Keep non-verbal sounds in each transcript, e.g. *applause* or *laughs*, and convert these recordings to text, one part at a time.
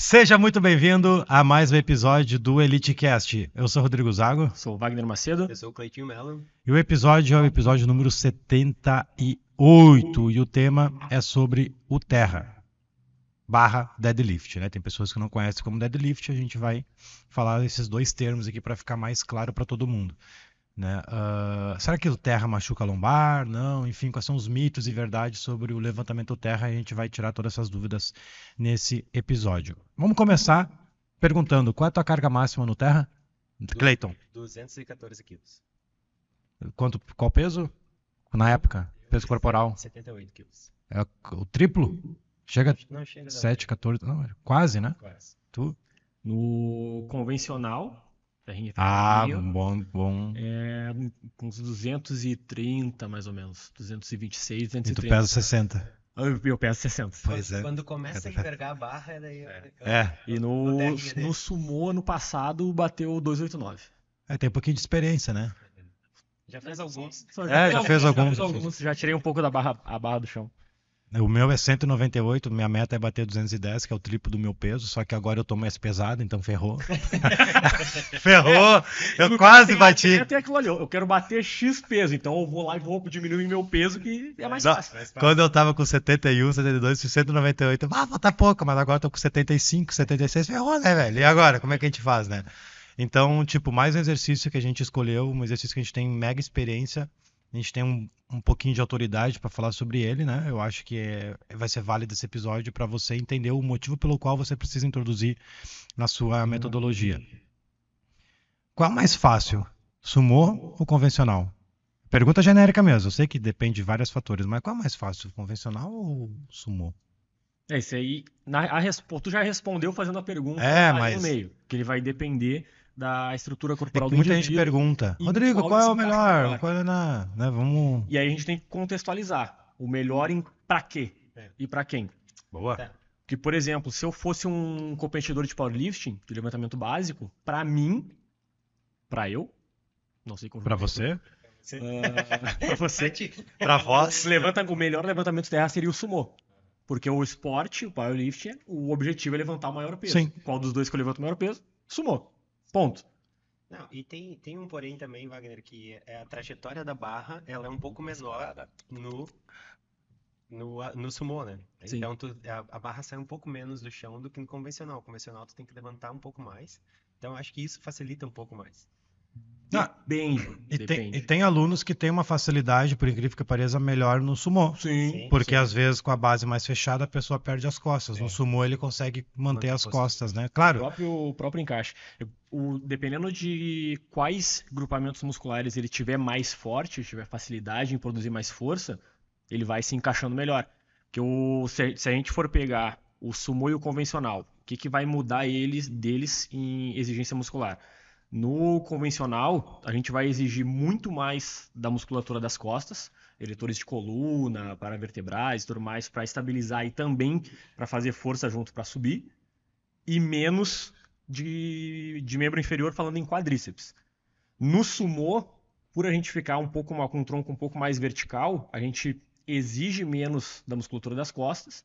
Seja muito bem-vindo a mais um episódio do EliteCast. Eu sou Rodrigo Zago. Sou o Wagner Macedo. Eu sou o Cleitinho Mello. E o episódio é o episódio número 78. E o tema é sobre o Terra barra deadlift, né? Tem pessoas que não conhecem como deadlift, a gente vai falar esses dois termos aqui para ficar mais claro para todo mundo. Né? Uh, será que o terra machuca a lombar? Não, enfim, quais são os mitos e verdades sobre o levantamento terra? A gente vai tirar todas essas dúvidas nesse episódio. Vamos começar perguntando: qual é a tua carga máxima no terra? Cleiton. 214 quilos. Quanto, qual peso? Na época? Peso corporal? 78 quilos. É o triplo? Chega, não, chega 7, 14, não, quase, né? Quase. Tu? No convencional, Ferrinha Ah, bom, bom. É, uns 230 mais ou menos. 226, 230. E tu pesa 60. Eu, eu peso 60. Pois é. Quando começa a envergar a barra, é daí. É. é. E no, no sumo, ano passado, bateu 289. É, tem um pouquinho de experiência, né? Já fez alguns. É, já fez alguns. Já, alguns. já tirei um pouco da barra, a barra do chão. O meu é 198, minha meta é bater 210, que é o triplo do meu peso, só que agora eu tô mais pesado, então ferrou. *laughs* ferrou! Eu quase bati. Até aquilo ali, eu quero bater X peso, então eu vou lá e vou diminuir meu peso, que é mais, Não, fácil. mais fácil. Quando eu tava com 71, 72, 198, ah, tá pouco, mas agora eu tô com 75, 76, ferrou, né, velho? E agora, como é que a gente faz, né? Então, tipo, mais um exercício que a gente escolheu, um exercício que a gente tem mega experiência a gente tem um, um pouquinho de autoridade para falar sobre ele, né? Eu acho que é, vai ser válido esse episódio para você entender o motivo pelo qual você precisa introduzir na sua metodologia. Qual é mais fácil, sumô ou convencional? Pergunta genérica mesmo. Eu sei que depende de vários fatores, mas qual é mais fácil, convencional ou sumô? É isso aí. Na, a, tu já respondeu fazendo a pergunta é, mas... no meio, que ele vai depender da estrutura corporal é do muita indivíduo. Muita gente pergunta, Rodrigo, qual, é o melhor? Qual é na, né, vamos... E aí a gente tem que contextualizar o melhor em para quê é. e para quem. Boa. É. Porque, por exemplo, se eu fosse um competidor de powerlifting, de levantamento básico, para mim, para eu, não sei como. Para você? Uh, para você, *laughs* para vós, *laughs* levanta o melhor levantamento terra seria o sumo. Porque o esporte, o powerlifting, o objetivo é levantar o maior peso. Sim. Qual dos dois que eu levanto o maior peso? Sumou. Ponto. Não, e tem, tem um porém também, Wagner, que é a trajetória da barra, ela é um pouco menor no no, no sumo, né? Sim. Então tu, a, a, barra sai um pouco menos do chão do que no convencional. O convencional tu tem que levantar um pouco mais. Então acho que isso facilita um pouco mais. Ah, depende. E tem, e tem, alunos que têm uma facilidade, por incrível que pareça, melhor no sumô. Sim. Porque sim. às vezes com a base mais fechada a pessoa perde as costas. É. No sumô ele consegue manter as costas, né? Claro. O próprio, o próprio encaixe. O, dependendo de quais grupamentos musculares ele tiver mais forte, tiver facilidade em produzir mais força, ele vai se encaixando melhor. Porque o, se, se a gente for pegar o sumô e o convencional, o que, que vai mudar eles deles em exigência muscular? No convencional, a gente vai exigir muito mais da musculatura das costas, eletores de coluna, paravertebrais e tudo mais, para estabilizar e também para fazer força junto para subir, e menos de, de membro inferior falando em quadríceps. No sumô, por a gente ficar um pouco com um tronco um pouco mais vertical, a gente exige menos da musculatura das costas,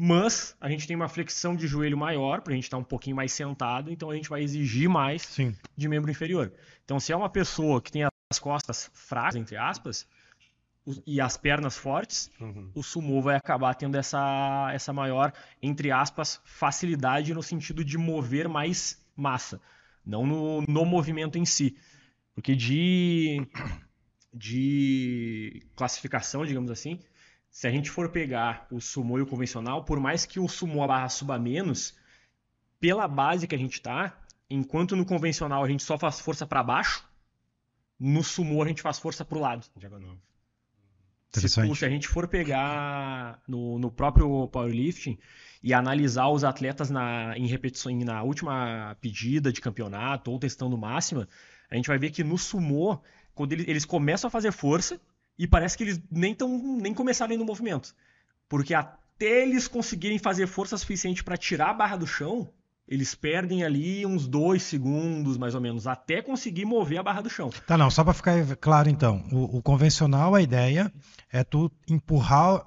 mas a gente tem uma flexão de joelho maior, para a gente estar tá um pouquinho mais sentado, então a gente vai exigir mais Sim. de membro inferior. Então, se é uma pessoa que tem as costas fracas, entre aspas, e as pernas fortes, uhum. o sumo vai acabar tendo essa, essa maior, entre aspas, facilidade no sentido de mover mais massa, não no, no movimento em si. Porque de, de classificação, digamos assim, se a gente for pegar o sumo e o convencional, por mais que o sumo a barra suba menos, pela base que a gente tá, enquanto no convencional a gente só faz força para baixo, no sumo a gente faz força para o lado. Se, se, a gente for pegar no, no próprio powerlifting e analisar os atletas na, em repetições na última pedida de campeonato ou testando máxima, a gente vai ver que no sumo, quando eles, eles começam a fazer força, e parece que eles nem, tão, nem começaram no movimento. Porque até eles conseguirem fazer força suficiente para tirar a barra do chão, eles perdem ali uns dois segundos, mais ou menos, até conseguir mover a barra do chão. Tá, não, só para ficar claro então. O, o, convencional, a ideia é tu empurrar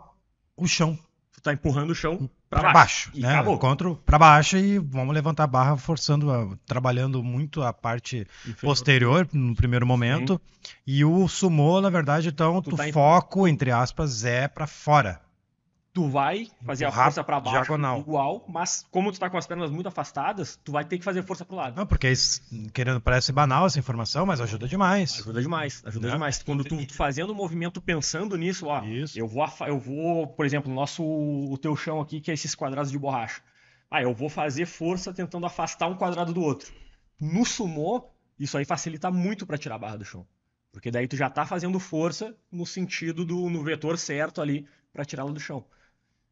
o chão. Tu tá empurrando o chão Pra baixo. baixo, E né? acabou. Encontro pra baixo e vamos levantar a barra forçando, a- trabalhando muito a parte posterior no primeiro momento. E o sumô, na verdade, então, Tu tu tá em- foco, entre aspas, é pra fora. Tu vai fazer a Empurrar força pra baixo diagonal. igual, mas como tu tá com as pernas muito afastadas, tu vai ter que fazer força pro lado. Não, porque isso, querendo, parece banal essa informação, mas ajuda demais. Ajuda demais, ajuda Né? demais. Quando tu tu fazendo o movimento pensando nisso, ó, Isso. eu vou, eu vou, por exemplo, o nosso, o teu chão aqui, que é esses quadrados de borracha. Ah, eu vou fazer força tentando afastar um quadrado do outro. No sumô, isso aí facilita muito pra tirar a barra do chão. Porque daí tu já tá fazendo força no sentido do no vetor certo ali pra tirá-la do chão.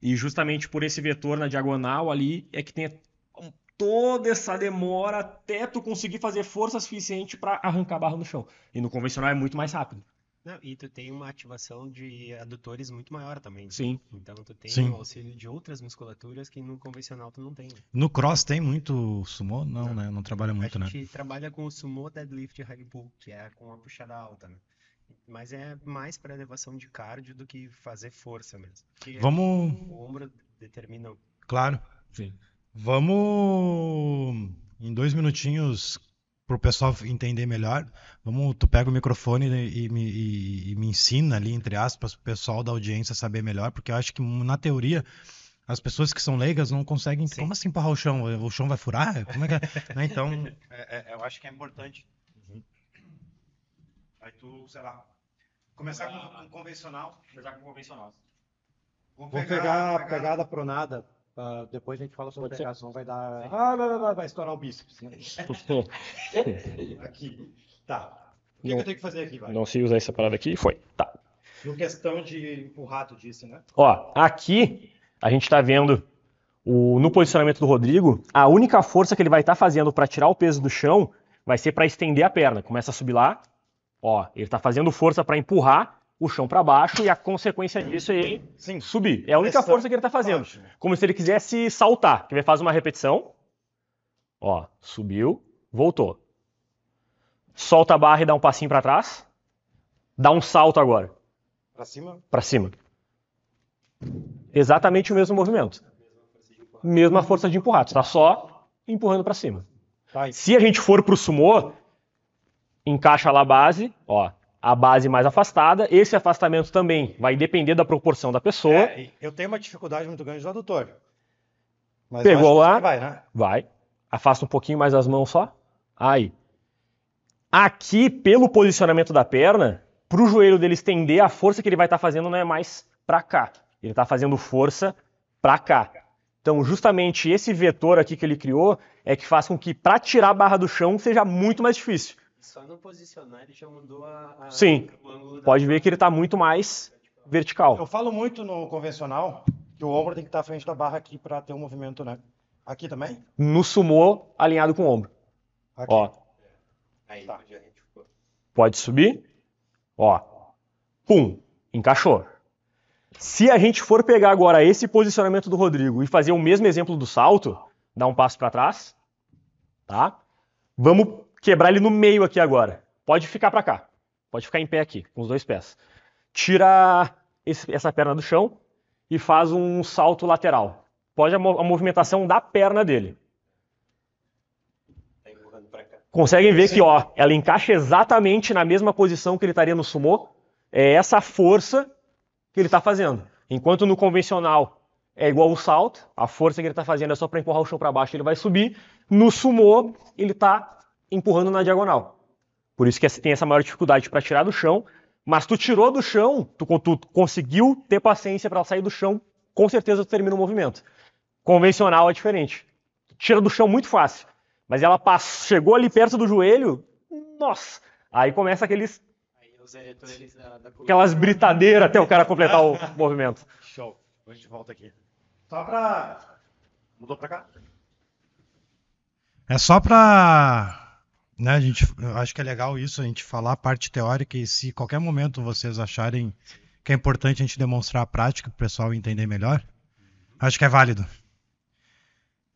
E justamente por esse vetor na diagonal ali é que tem toda essa demora até tu conseguir fazer força suficiente pra arrancar a barra no chão. E no convencional é muito mais rápido. Não, e tu tem uma ativação de adutores muito maior também. né? Sim. Então tu tem Sim. o auxílio de outras musculaturas que no convencional tu não tem. né? No cross tem muito sumô? Não, né? Não trabalha muito, a né? gente trabalha com o sumo deadlift high pull, que é com a puxada alta, né? Mas é mais para elevação de cardio do que fazer força mesmo. Porque Vamos, o ombro determina o claro. Sim. Vamos em dois minutinhos pro pessoal entender melhor. Vamos, tu pega o microfone e, e me, e- e me ensina ali, entre aspas, pro pessoal da audiência saber melhor, porque eu acho que na teoria as pessoas que são leigas não conseguem. Sim. Como assim empurrar o chão? O chão vai furar? Como é que é? Né, Então, *laughs* é- é- eu acho que é importante. Aí tu, sei lá, começar com, com convencional. Começar com convencional. Vamos Vou pegar a pegada pronada. ah, depois a gente fala sobre pegar, senão vai dar. Ah, vai, vai, vai, vai estourar o bíceps. *laughs* *laughs* Aqui. Tá. O que, que Não. eu tenho que fazer aqui, vai? Não se usar essa parada aqui, foi. Tá. No questão de empurrar, tu disse, né? Ó, aqui a gente tá vendo o, no posicionamento do Rodrigo, a única força que ele vai estar fazendo para tirar o peso do chão vai ser para estender a perna. Começa a subir lá. Ó, ele tá fazendo força para empurrar o chão para baixo e a consequência disso é ele Sim. subir. É a única força que ele tá fazendo. Baixo. Como se ele quisesse saltar. Quer ver? Faz uma repetição. Ó, subiu, voltou. Solta a barra e dá um passinho para trás. Dá um salto agora, Pra cima. para cima. Exatamente o mesmo movimento. Mesma força de empurrar. Tu tá só empurrando para cima. Tá, Se a gente for pro sumô, encaixa lá a base, ó, a base mais afastada. Esse afastamento também vai depender da proporção da pessoa. É, eu tenho uma dificuldade muito grande do adutor. Mas Pegou lá. Vai, né? Vai. Afasta um pouquinho mais as mãos só. Aí. Aqui, pelo posicionamento da perna, pro joelho dele estender, a força que ele vai estar fazendo não é mais pra cá. Ele tá fazendo força pra cá. Então, justamente esse vetor aqui que ele criou é que faz com que pra tirar a barra do chão seja muito mais difícil. Só no posicionar ele já mudou a, a- Sim. o ângulo da Pode ver que ele tá muito mais vertical. Eu falo muito no convencional que o ombro tem que estar à frente da barra aqui pra ter um movimento, né? Aqui também? No sumô, alinhado com o ombro. Aqui. Ó, Aí, Tá. Pode subir. Ó. Pum. Encaixou. Se a gente for pegar agora esse posicionamento do Rodrigo e fazer o mesmo exemplo do salto, dá um passo para trás, tá? Vamos quebrar ele no meio aqui agora. Pode ficar para cá. Pode ficar em pé aqui, com os dois pés. Tira esse- essa perna do chão e faz um salto lateral. Pode a, mo- a movimentação da perna dele. Tá. Conseguem ver que, ó, ela encaixa exatamente na mesma posição que ele estaria no sumô. É essa força que ele está fazendo. Enquanto no convencional é igual o salto, a força que ele está fazendo é só para empurrar o chão para baixo, ele vai subir. No sumô, ele está empurrando na diagonal. Por isso que tem essa maior dificuldade para tirar do chão. Mas tu tirou do chão, tu, tu conseguiu ter paciência para sair do chão, com certeza tu termina o movimento. Convencional é diferente. Tira do chão muito fácil. Mas ela chegou ali perto do joelho, nossa. Aí começa aqueles, Aí os eletores da, da aquelas britadeiras até o cara completar o *laughs* movimento. Show. A gente volta aqui. Só pra. Mudou pra cá? É só pra. Né, a gente, acho que é legal isso, a gente falar a parte teórica e se qualquer momento vocês acharem que é importante a gente demonstrar a prática para o pessoal entender melhor, acho que é válido.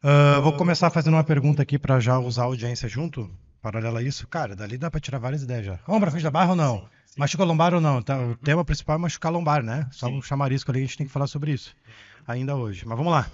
Ah, vou começar fazendo uma pergunta aqui para já usar a audiência junto, paralela a isso. Cara, dali dá para tirar várias ideias já. Ombro, frente da barra ou não? Machuca a lombar ou não? Tá, o tema principal é machucar lombar, né? Só um chamarisco ali, a gente tem que falar sobre isso ainda hoje. Mas vamos lá.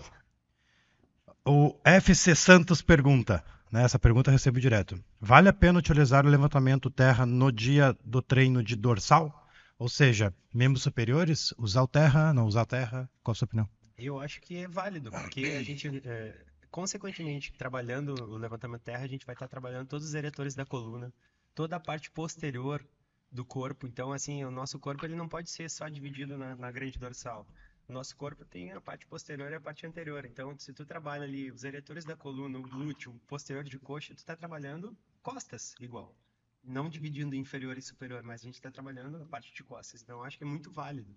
O FC Santos pergunta, né, essa pergunta eu recebo direto. Vale a pena utilizar o levantamento terra no dia do treino de dorsal? Ou seja, membros superiores, usar o terra, não usar terra? Qual a sua opinião? Eu acho que é válido, porque a gente, é, consequentemente, trabalhando o levantamento terra, a gente vai estar trabalhando todos os eretores da coluna, toda a parte posterior do corpo. Então, assim, o nosso corpo ele não pode ser só dividido na, na grande dorsal. Nosso corpo tem a parte posterior e a parte anterior. Então, se tu trabalha ali os eretores da coluna, o glúteo, o posterior de coxa, tu está trabalhando costas igual. Não dividindo inferior e superior, mas a gente está trabalhando a parte de costas. Então, acho que é muito válido.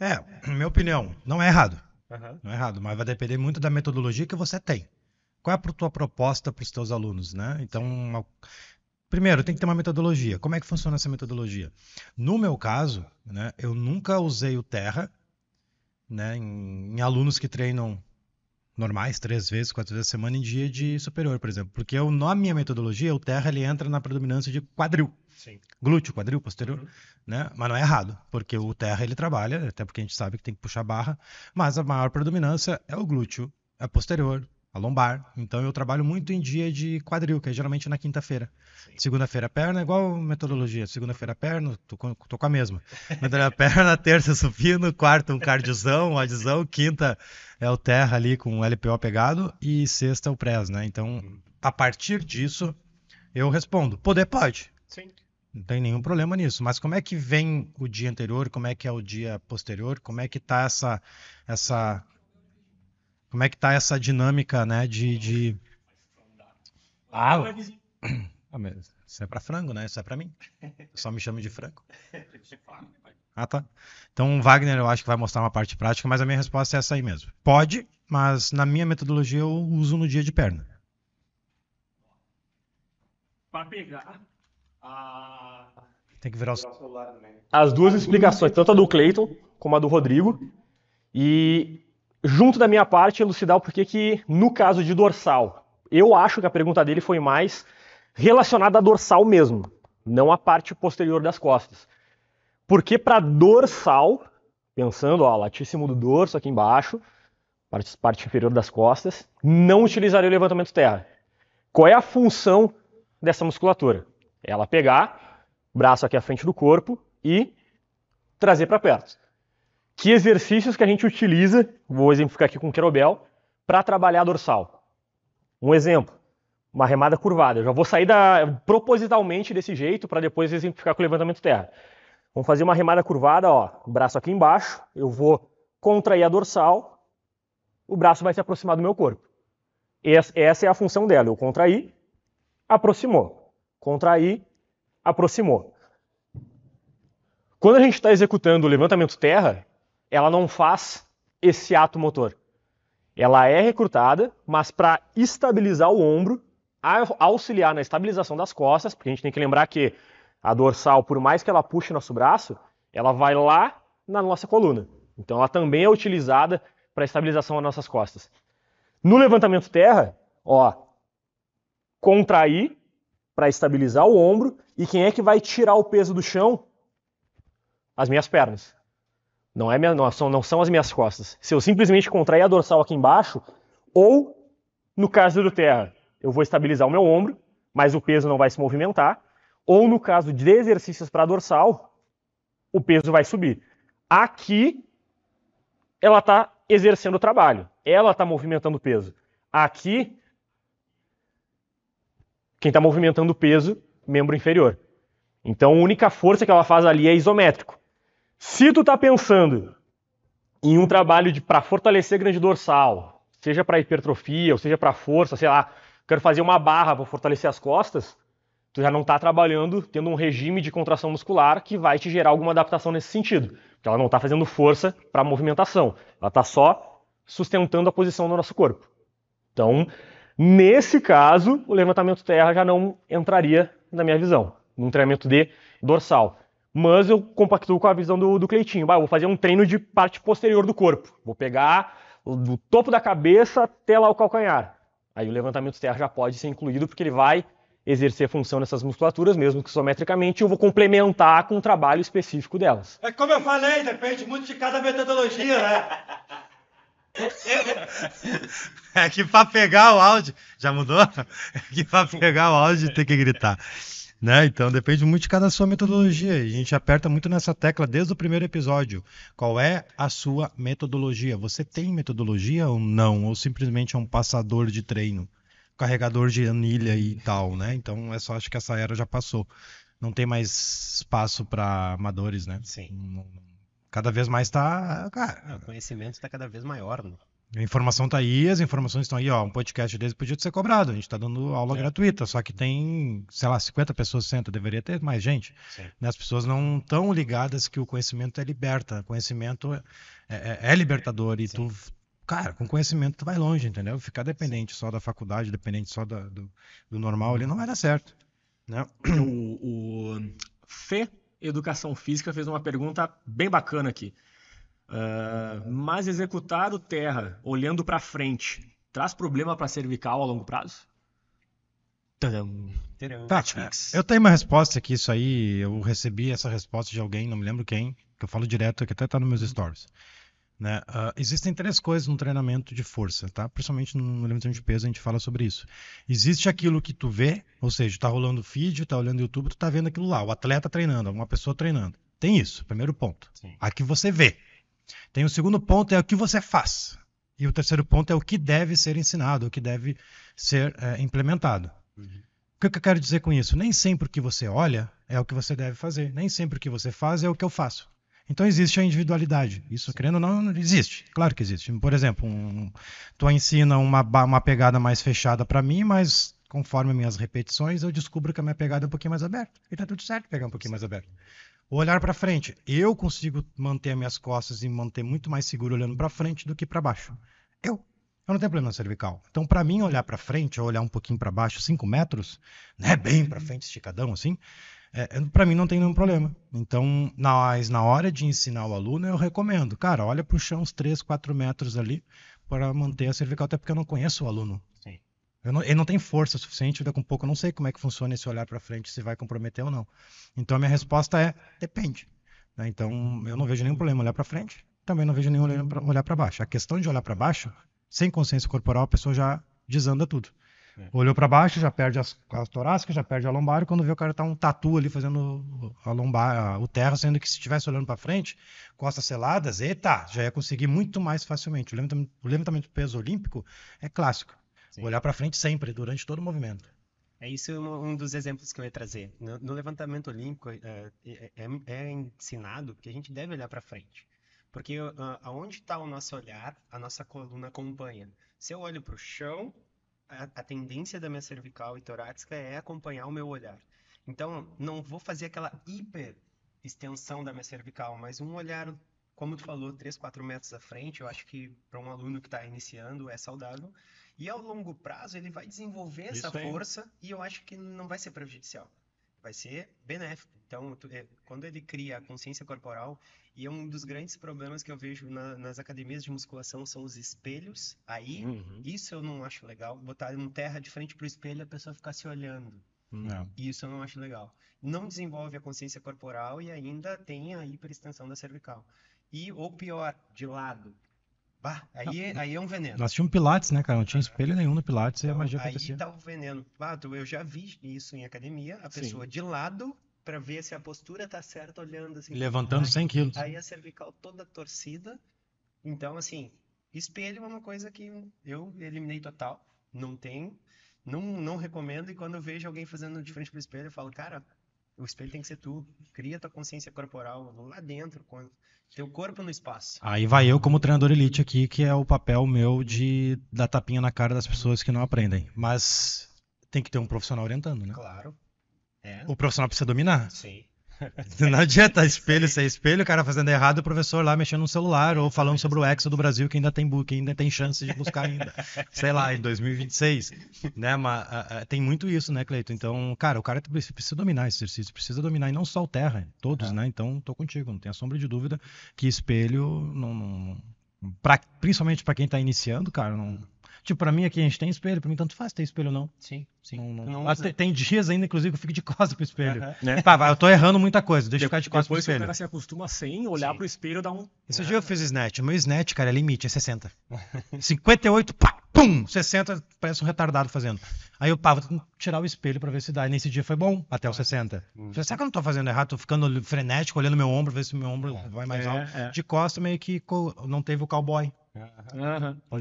É, minha opinião, não é errado. Uhum. Não é errado, mas vai depender muito da metodologia que você tem. Qual é a tua proposta para os teus alunos, né? Então, uma... primeiro, tem que ter uma metodologia. Como é que funciona essa metodologia? No meu caso, né, eu nunca usei o Terra né, em, em alunos que treinam normais, três vezes, quatro vezes a semana em dia de superior, por exemplo. Porque eu, na minha metodologia, o terra ele entra na predominância de quadril. Sim. Glúteo, quadril, posterior, Uhum. né? Mas não é errado, porque o terra ele trabalha, até porque a gente sabe que tem que puxar barra, mas a maior predominância é o glúteo, é posterior, a lombar. Então eu trabalho muito em dia de quadril, que é geralmente na quinta-feira. Segunda-feira perna, igual metodologia. Segunda-feira perna, tô com, tô com a mesma. Segunda perna, *laughs* terça supino, quarta um cardiozão, um adizão, quinta é o terra ali com o LPO pegado e sexta é o press, né? Então, a partir disso, eu respondo, poder pode. Sim. Não tem nenhum problema nisso. Mas como é que vem o dia anterior? Como é que é o dia posterior? Como é que tá essa essa como é que tá essa dinâmica, né, de, de... Ah, mas isso é pra frango, né? Isso é pra mim. Só me chama de frango. Ah, tá. Então, o Wagner, eu acho que vai mostrar uma parte prática, mas a minha resposta é essa aí mesmo. Pode, mas na minha metodologia eu uso no dia de perna. Para pegar a... Tem que virar o as duas explicações, tanto a do Clayton como a do Rodrigo. E junto da minha parte, elucidar o porquê que, no caso de dorsal, eu acho que a pergunta dele foi mais relacionada à dorsal mesmo, não à parte posterior das costas. Porque para dorsal, pensando, ó, latíssimo do dorso aqui embaixo, parte, parte inferior das costas, não utilizaria o levantamento terra. Qual é a função dessa musculatura? Ela pegar braço aqui à frente do corpo e trazer para perto. Que exercícios que a gente utiliza, vou exemplificar aqui com o kettlebell, para trabalhar a dorsal. Um exemplo, uma remada curvada. Eu já vou sair da, propositalmente desse jeito para depois exemplificar com o levantamento terra. Vamos fazer uma remada curvada, ó, braço aqui embaixo, eu vou contrair a dorsal, o braço vai se aproximar do meu corpo. Essa, é a função dela, eu contrair, aproximou. Contrair, aproximou. Quando a gente está executando o levantamento terra, ela não faz esse ato motor. Ela é recrutada, mas para estabilizar o ombro, auxiliar na estabilização das costas, porque a gente tem que lembrar que a dorsal, por mais que ela puxe nosso braço, ela vai lá na nossa coluna. Então ela também é utilizada para estabilização das nossas costas. No levantamento terra, ó, contrair para estabilizar o ombro e quem é que vai tirar o peso do chão? As minhas pernas. Não, é minha, não, são, não são as minhas costas. Se eu simplesmente contrair a dorsal aqui embaixo, ou no caso do terra, eu vou estabilizar o meu ombro, mas o peso não vai se movimentar, ou no caso de exercícios para dorsal, o peso vai subir. Aqui, ela está exercendo o trabalho, ela está movimentando o peso. Aqui, quem está movimentando o peso, membro inferior. Então, a única força que ela faz ali é isométrico. Se tu está pensando em um trabalho para fortalecer grande dorsal, seja para hipertrofia, ou seja para força, sei lá, quero fazer uma barra para fortalecer as costas, tu já não está trabalhando tendo um regime de contração muscular que vai te gerar alguma adaptação nesse sentido. Porque ela não está fazendo força para movimentação, ela está só sustentando a posição do nosso corpo. Então, nesse caso, o levantamento terra já não entraria na minha visão, num treinamento de dorsal. Mas eu compactuo com a visão do, do Cleitinho. Bah, eu vou fazer um treino de parte posterior do corpo. Vou pegar do topo da cabeça até lá o calcanhar. Aí o levantamento terra já pode ser incluído porque ele vai exercer função nessas musculaturas, mesmo que isometricamente, eu vou complementar com um trabalho específico delas. É como eu falei, depende muito de cada metodologia, né? É que pra pegar o áudio. Já mudou? É que pra pegar o áudio tem que gritar. Né? Então depende muito de cada sua metodologia. A gente aperta muito nessa tecla desde o primeiro episódio. Qual é a sua metodologia? Você tem metodologia ou não? Ou simplesmente é um passador de treino? Carregador de anilha e tal, né? Então é só acho que essa era já passou. Não tem mais espaço para amadores, né? Sim. Cada vez mais tá. Cara, o conhecimento está cada vez maior, né? A informação tá aí, as informações estão aí, ó. Um podcast desse podia ser cobrado. A gente tá dando aula É. gratuita, só que tem, sei lá, 50 pessoas, 60, deveria ter mais gente. Sim. Né? As pessoas não estão ligadas que o conhecimento é liberta. Conhecimento é, é- é libertador. E tu, cara, com conhecimento tu vai longe, entendeu? Ficar dependente só da faculdade, dependente só da- do, do normal ali não vai dar certo. Né? O, o Fê Educação Física fez uma pergunta bem bacana aqui. Ah, mas executar o terra olhando para frente traz problema para cervical a longo prazo? Tadam. Tá, Netflix. eu tenho uma resposta aqui, isso aí, eu recebi essa resposta de alguém, não me lembro quem, que eu falo direto, que até tá nos meus stories. Né? Ah, existem três coisas no treinamento de força, tá? Principalmente no levantamento de peso a gente fala sobre isso. Existe aquilo que tu vê, ou seja, tá rolando vídeo, tá olhando YouTube, tu tá vendo aquilo lá, o atleta treinando, uma pessoa treinando. Tem isso, primeiro ponto. Sim. A que você vê. Tem o segundo ponto, é o que você faz. E o terceiro ponto é o que deve ser ensinado, o que deve ser eh, implementado. Uhum. O que que eu quero dizer com isso? Nem sempre o que você olha é o que você deve fazer. Nem sempre o que você faz é o que eu faço. Então existe a individualidade. Isso, querendo ou não, existe. Claro que existe. Por exemplo, um, tu ensina uma, uma pegada mais fechada para mim, mas conforme minhas repetições, eu descubro que a minha pegada é um pouquinho mais aberta. E tá tudo certo pegar um pouquinho mais aberto. O olhar para frente. Eu consigo manter as minhas costas e manter muito mais seguro olhando para frente do que para baixo. Eu. Eu não tenho problema cervical. Então, para mim, olhar para frente, ou olhar um pouquinho para baixo, 5 metros, né, bem para frente, esticadão assim, é, para mim não tem nenhum problema. Então, mas na hora de ensinar o aluno, eu recomendo, cara, olha para o chão uns 3, 4 metros ali para manter a cervical, até porque eu não conheço o aluno. Não, ele não tem força suficiente, daqui a um pouco eu não sei como é que funciona esse olhar para frente, se vai comprometer ou não. Então, a minha resposta é, depende. né? Então, eu não vejo nenhum problema olhar para frente, também não vejo nenhum olhar para baixo. A questão de olhar para baixo, sem consciência corporal, a pessoa já desanda tudo. É. Olhou para baixo, já perde as, as torácicas, já perde a lombar, e quando vê o cara tá um tatu ali fazendo a lombar, a- o terra, sendo que se estivesse olhando para frente, costas seladas, eita, já ia conseguir muito mais facilmente. O levantamento, o levantamento de peso olímpico é clássico. Sim. Olhar para frente sempre, durante todo o movimento. É isso um, um dos exemplos que eu ia trazer. No, no levantamento olímpico, é, é- é- é ensinado que a gente deve olhar para frente. Porque ah, aonde está o nosso olhar, a nossa coluna acompanha. Se eu olho para o chão, a, a tendência da minha cervical e torácica é acompanhar o meu olhar. Então, não vou fazer aquela hiper extensão da minha cervical, mas um olhar, como tu falou, 3, 4 metros à frente, eu acho que para um aluno que está iniciando é saudável. E ao longo prazo ele vai desenvolver essa Isso aí. força e eu acho que não vai ser prejudicial. Vai ser benéfico. Então, tu- é, quando ele cria a consciência corporal, e é um dos grandes problemas que eu vejo na- nas academias de musculação são os espelhos. Aí, Uhum. isso eu não acho legal. Botar um terra de frente pro espelho e a pessoa ficar se olhando. Não. Isso eu não acho legal. Não desenvolve a consciência corporal e ainda tem a hiperextensão da cervical. E, ou pior, de lado. Bah, aí, é- aí é um veneno. Nós tínhamos Pilates, né, cara? Não tinha espelho nenhum no Pilates e a Então, magia aí acontecia. tá o veneno. Ah, tu- eu já vi isso em academia, a Sim. pessoa de lado pra ver se a postura tá certa, olhando assim. Levantando Aí- 100 quilos. Aí a cervical toda torcida. Então, assim, espelho é uma coisa que eu eliminei total. Não tem. Não, não recomendo. E quando eu vejo alguém fazendo de frente pro espelho, eu falo, cara, o espelho tem que ser tu. Cria tua consciência corporal lá dentro, com teu corpo no espaço. Aí vai eu como treinador elite aqui, que é o papel meu de dar tapinha na cara das pessoas que não aprendem. Mas tem que ter um profissional orientando, né? Claro. É. O profissional precisa dominar. Sim. *laughs* Não adianta espelho ser espelho, o cara fazendo errado, o professor lá mexendo no celular ou falando sobre o Hexa do Brasil, que ainda tem, que ainda tem chance de buscar ainda. *laughs* Sei lá, em 2026. Né? Mas tem muito isso, né, Cleito? Então, cara, o cara precisa dominar esse exercício, precisa dominar, e não só o terra, todos, né? Então, tô contigo, não tenha sombra de dúvida que espelho não. não- pra- principalmente para quem tá iniciando, cara, não. Tipo, pra mim aqui a gente tem espelho, pra mim tanto faz ter espelho ou não. Sim, sim. Não- não- não usa. tem, tem dias ainda, inclusive, que eu fico de costas pro espelho. Aham. Né? Pá, vai, eu tô errando muita coisa, deixa eu ficar de costas pro Depois que o espelho. cara se acostuma sem olhar Sim. pro espelho, dá um. Esse dia eu fiz snatch. O meu snatch, cara, é limite, é 60. 58, *laughs* pá, pum! 60, parece um retardado fazendo. Aí eu, pá, vou tirar o espelho pra ver se dá. E nesse dia foi bom, até os 60. Falei, será que eu não tô fazendo errado? Tô ficando frenético, olhando meu ombro, ver se meu ombro vai mais É, alto. é. De costa, meio que não teve o cowboy.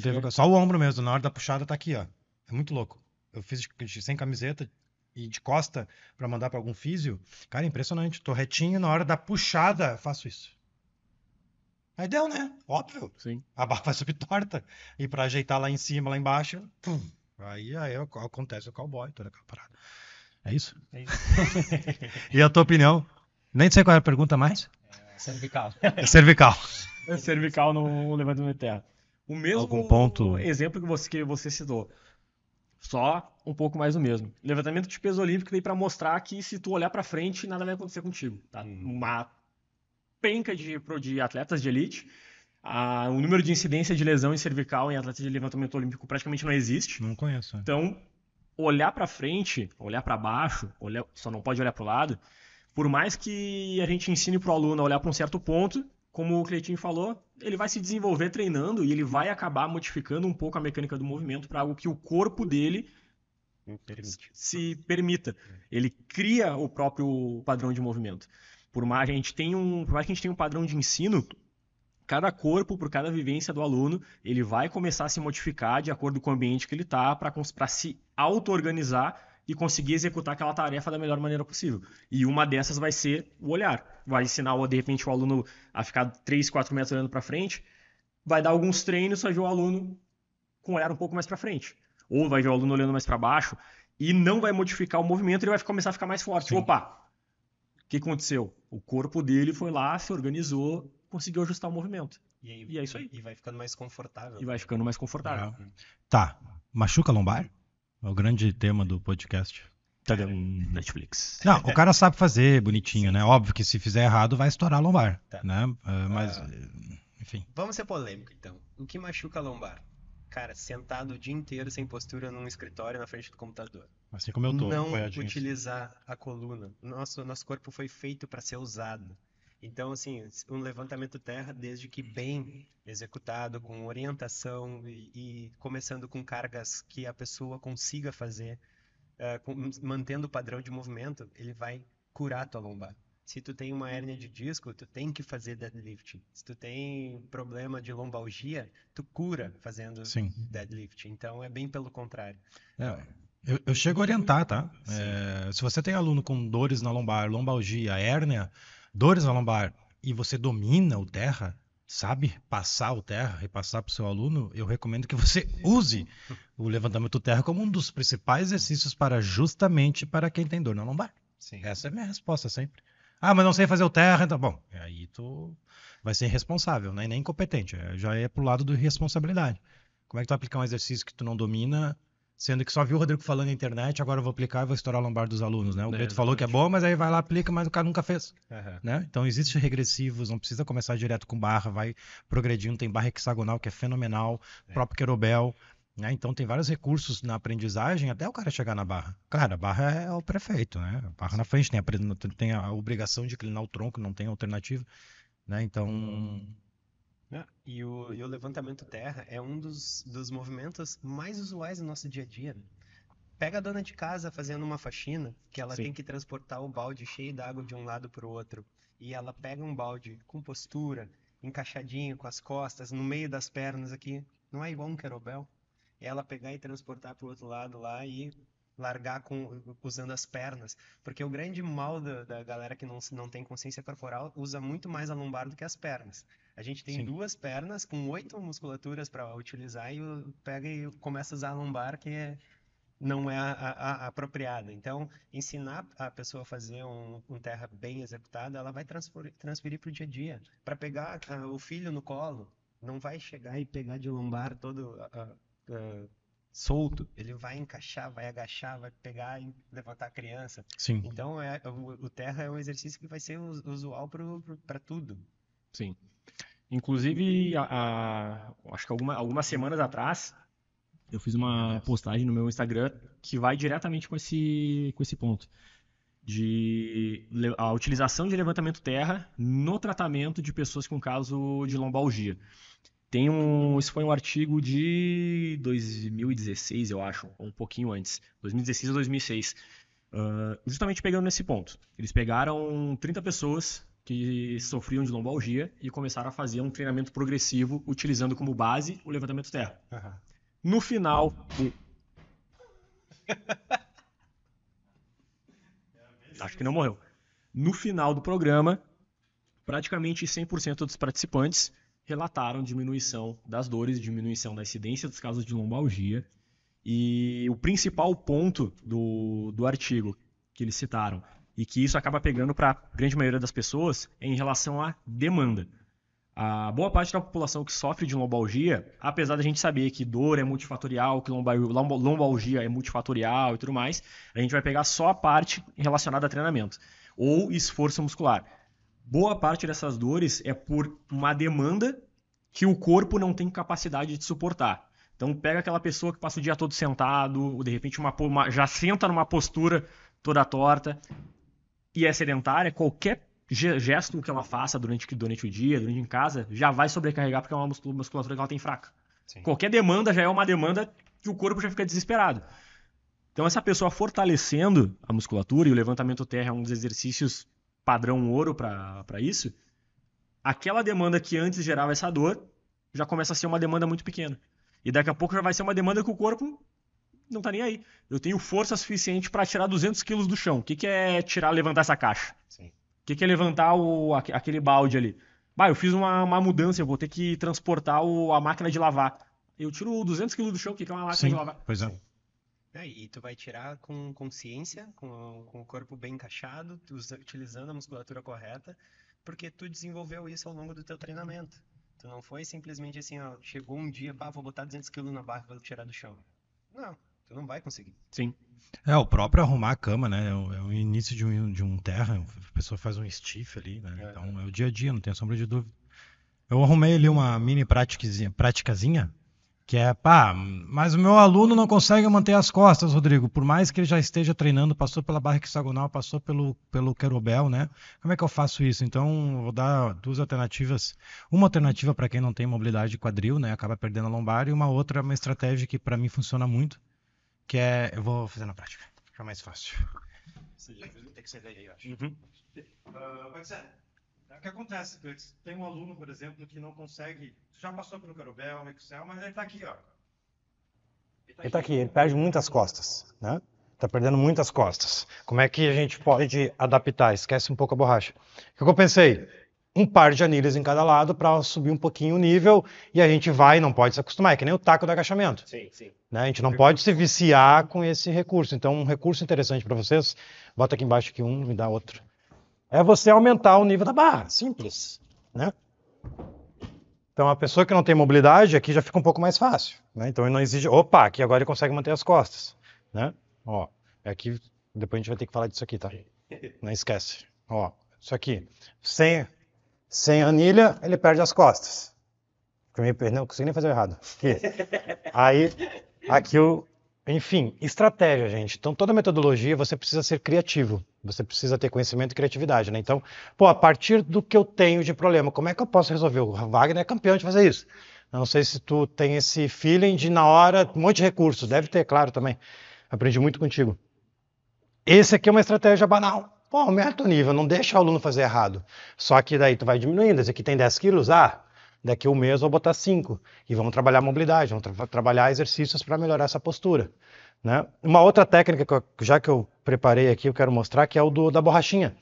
Teve o- Só o ombro mesmo, na hora da puxada tá aqui, ó. É muito louco. Eu fiz de- de- sem camiseta e de costa pra mandar pra algum físio. Cara, impressionante. Tô retinho, na hora da puxada, eu faço isso. Aí deu, né? Óbvio. Sim. A barra vai subir torta. E pra ajeitar lá em cima, lá embaixo, pum. Aí, aí ac- acontece o cowboy, toda aquela parada. É isso? É isso. *laughs* E a tua opinião? Nem sei qual é a pergunta mais. Cervical. É cervical. *laughs* cervical no levantamento de terra. O mesmo Algum ponto? exemplo que você, que você citou. Só um pouco mais o mesmo. Levantamento de peso olímpico veio para mostrar que se tu olhar para frente, nada vai acontecer contigo. Tá? Uma penca de, de atletas de elite. a- o número de incidência de lesão em cervical em atletas de levantamento olímpico praticamente não existe. Não conheço. Então, olhar para frente, olhar para baixo, olhar, só não pode olhar para o lado. Por mais que a gente ensine para o aluno a olhar para um certo ponto, como o Cleitinho falou, ele vai se desenvolver treinando e ele vai acabar modificando um pouco a mecânica do movimento para algo que o corpo dele Permite. se permita. Ele cria o próprio padrão de movimento. Por mais, a gente tem um, por mais que a gente tenha um padrão de ensino, cada corpo, por cada vivência do aluno, ele vai começar a se modificar de acordo com o ambiente que ele está para se auto-organizar e conseguir executar aquela tarefa da melhor maneira possível. E uma dessas vai ser o olhar. Vai ensinar, de repente, o aluno a ficar 3, 4 metros olhando para frente, vai dar alguns treinos, vai ver o aluno com o olhar um pouco mais para frente. Ou vai ver o aluno olhando mais para baixo e não vai modificar o movimento, ele vai começar a ficar mais forte. Sim. Opa! O que aconteceu? O corpo dele foi lá, se organizou, conseguiu ajustar o movimento. E, aí, E é isso aí. E vai ficando mais confortável. E vai ficando mais confortável. Tá. Machuca a lombar? É o grande tema do podcast. Netflix. Não, o cara sabe fazer bonitinho, né? Óbvio que se fizer errado vai estourar a lombar, Tá. né? Ah, mas, Ah. enfim. Vamos ser polêmico, então. O que machuca a lombar? Cara, sentado o dia inteiro sem postura num escritório na frente do computador. Assim como eu tô, não utilizar a coluna. Nosso, nosso corpo foi feito para ser usado. Então, assim, um levantamento terra, desde que bem executado, com orientação e, e começando com cargas que a pessoa consiga fazer, eh, com- mantendo o padrão de movimento, ele vai curar a tua lombar. Se tu tem uma hérnia de disco, tu tem que fazer deadlift. Se tu tem problema de lombalgia, tu cura fazendo Sim. deadlift. Então, é bem pelo contrário. É, eu, eu chego a orientar, tá? É, se você tem aluno com dores na lombar, lombalgia, hérnia, dores na lombar, e você domina o terra, sabe passar o terra e passar para o seu aluno, eu recomendo que você use o levantamento terra como um dos principais exercícios para justamente para quem tem dor na lombar. Sim. Essa é a minha resposta sempre. Ah, mas não sei fazer o terra, então. Bom, aí tu vai ser irresponsável, né? Nem incompetente. é, Já é pro lado do irresponsabilidade. Como é que tu vai aplicar um exercício que tu não domina, sendo que só viu o Rodrigo falando na internet, agora eu vou aplicar e vou estourar a lombar dos alunos, né? O É, Beto falou que é bom, mas aí vai lá, aplica, mas o cara nunca fez, Aham. né? Então existem regressivos, não precisa começar direto com barra, vai progredindo, tem barra hexagonal que é fenomenal, É. próprio querobel, né? Então tem vários recursos na aprendizagem até o cara chegar na barra. Claro, a barra é o prefeito, né? A barra na frente tem a, tem a obrigação de inclinar o tronco, não tem alternativa, né? Então, Ah, E o, e o levantamento terra é um dos, dos movimentos mais usuais no nosso dia a dia. né? Pega a dona de casa fazendo uma faxina, que ela Sim. tem que transportar o balde cheio d'água de um lado para o outro. E ela pega um balde com postura, encaixadinho, com as costas, no meio das pernas aqui. Não é igual um querobel? Ela pegar e transportar para o outro lado lá e largar com, usando as pernas. Porque o grande mal da, da galera que não, não tem consciência corporal usa muito mais a lombar do que as pernas. A gente tem Sim. duas pernas com oito musculaturas para utilizar e pega e começa a usar a lombar que é- não é a, a- a apropriada. Então, ensinar a pessoa a fazer um, um terra bem executado, ela vai transferir para o dia a dia. Para pegar ah, o filho no colo, não vai chegar e pegar de lombar todo ah, ah, solto. Ele vai encaixar, vai agachar, vai pegar e levantar a criança. sim. Então, é, o, o terra é um exercício que vai ser us- usual para tudo. Sim. Inclusive, a- a- acho que alguma- algumas semanas atrás, Eu fiz uma postagem no meu Instagram que vai diretamente com esse, com esse ponto. De a utilização de levantamento terra no tratamento de pessoas com caso de lombalgia. Tem um, isso foi um artigo de 2016, eu acho, ou um pouquinho antes, 2016 ou 2006, ah, justamente pegando nesse ponto. Eles pegaram 30 pessoas que sofriam de lombalgia e começaram a fazer um treinamento progressivo utilizando como base o levantamento terra. No final, o- *laughs* acho que não morreu. No final do programa, praticamente 100% dos participantes relataram diminuição das dores, diminuição da incidência dos casos de lombalgia. E o principal ponto do, do artigo que eles citaram, e que isso acaba pegando para a grande maioria das pessoas, é em relação à demanda. A boa parte da população que sofre de lombalgia, apesar da gente saber que dor é multifatorial, que lomba- lomba- lombalgia é multifatorial e tudo mais, a gente vai pegar só a parte relacionada a treinamento ou esforço muscular. Boa parte dessas dores é por uma demanda que o corpo não tem capacidade de suportar. Então pega aquela pessoa que passa o dia todo sentado, ou de repente uma, uma- já senta numa postura toda torta e é sedentária, qualquer ge- gesto que ela faça durante, durante o dia, durante em casa, já vai sobrecarregar porque é uma muscul- musculatura que ela tem fraca. Sim. Qualquer demanda já é uma demanda que o corpo já fica desesperado. Então essa pessoa fortalecendo a musculatura, e o levantamento terra é um dos exercícios padrão ouro para isso, aquela demanda que antes gerava essa dor já começa a ser uma demanda muito pequena. E daqui a pouco já vai ser uma demanda que o corpo não tá nem aí. Eu tenho força suficiente para tirar 200 quilos do chão. O que, que é tirar, levantar essa caixa? Sim. O que, que é levantar o, aque- aquele balde ali? Bah, eu fiz uma, uma mudança, eu vou ter que transportar o- a máquina de lavar. Eu tiro 200 quilos do chão, o que, que é uma máquina Sim, de lavar? pois é. É, e tu vai tirar com consciência, com, com o corpo bem encaixado, utilizando a musculatura correta, porque tu desenvolveu isso ao longo do teu treinamento. Tu não foi simplesmente assim, ó, chegou um dia, pá, vou botar 200 quilos na barra vou tirar do chão. Não, tu não vai conseguir. Sim. É, o próprio arrumar a cama, né? É o, é o início de um, de um terra, a pessoa faz um stiff ali, né? É. Então é o dia a dia, não tem sombra de dúvida. Eu arrumei ali uma mini praticazinha, praticazinha que é, pá, mas o meu aluno não consegue manter as costas, Rodrigo, por mais que ele já esteja treinando, passou pela barra hexagonal, passou pelo, pelo querobel, né? Como é que eu faço isso? Então, eu vou dar duas alternativas. Uma alternativa para quem não tem mobilidade de quadril, né? Acaba perdendo a lombar, e uma outra, uma estratégia que para mim funciona muito, que é, eu vou fazer na prática, fica mais fácil. Tem que ser daí, eu acho. Uhum. Ah, pode ser. O que acontece, Cleiton? Tem um aluno, por exemplo, que não consegue. Já passou pelo Carobel, Excel, mas ele está aqui, ó. Ele tá aqui, ele perde muitas costas, né? Tá perdendo muitas costas. Como é que a gente pode adaptar? Esquece um pouco a borracha. O que eu pensei? Um par de anilhas em cada lado para subir um pouquinho o nível e a gente vai, não pode se acostumar, é que nem o taco do agachamento. Sim, sim. né? A gente não pode se viciar com esse recurso. Então, um recurso interessante para vocês, bota aqui embaixo aqui um, me dá outro. É você aumentar o nível da barra, simples, né? Então, a pessoa que não tem mobilidade, aqui já fica um pouco mais fácil, né? Então, ele não exige, opa, aqui agora ele consegue manter as costas, né? Ó, aqui, depois a gente vai ter que falar disso aqui, tá? *laughs* Não esquece. Ó, isso aqui, sem, sem anilha, ele perde as costas. Não consegui nem fazer errado. Aqui. *laughs* Aí, aqui o. Enfim, estratégia, gente. Então, toda metodologia você precisa ser criativo. Você precisa ter conhecimento e criatividade, né? Então, pô, a partir do que eu tenho de problema, como é que eu posso resolver? O Wagner é campeão de fazer isso. Eu não sei se tu tem esse feeling de, na hora, um monte de recursos. Deve ter, claro, também. Aprendi muito contigo. Esse aqui é uma estratégia banal. Pô, aumenta o nível, não deixa o aluno fazer errado. Só que daí tu vai diminuindo. Esse aqui tem 10 quilos, ah, daqui a um mês eu vou botar 5. E vamos trabalhar mobilidade, vamos tra- trabalhar exercícios para melhorar essa postura. Né? Uma outra técnica, que eu- já que eu preparei aqui, eu quero mostrar, que é o do, da borrachinha.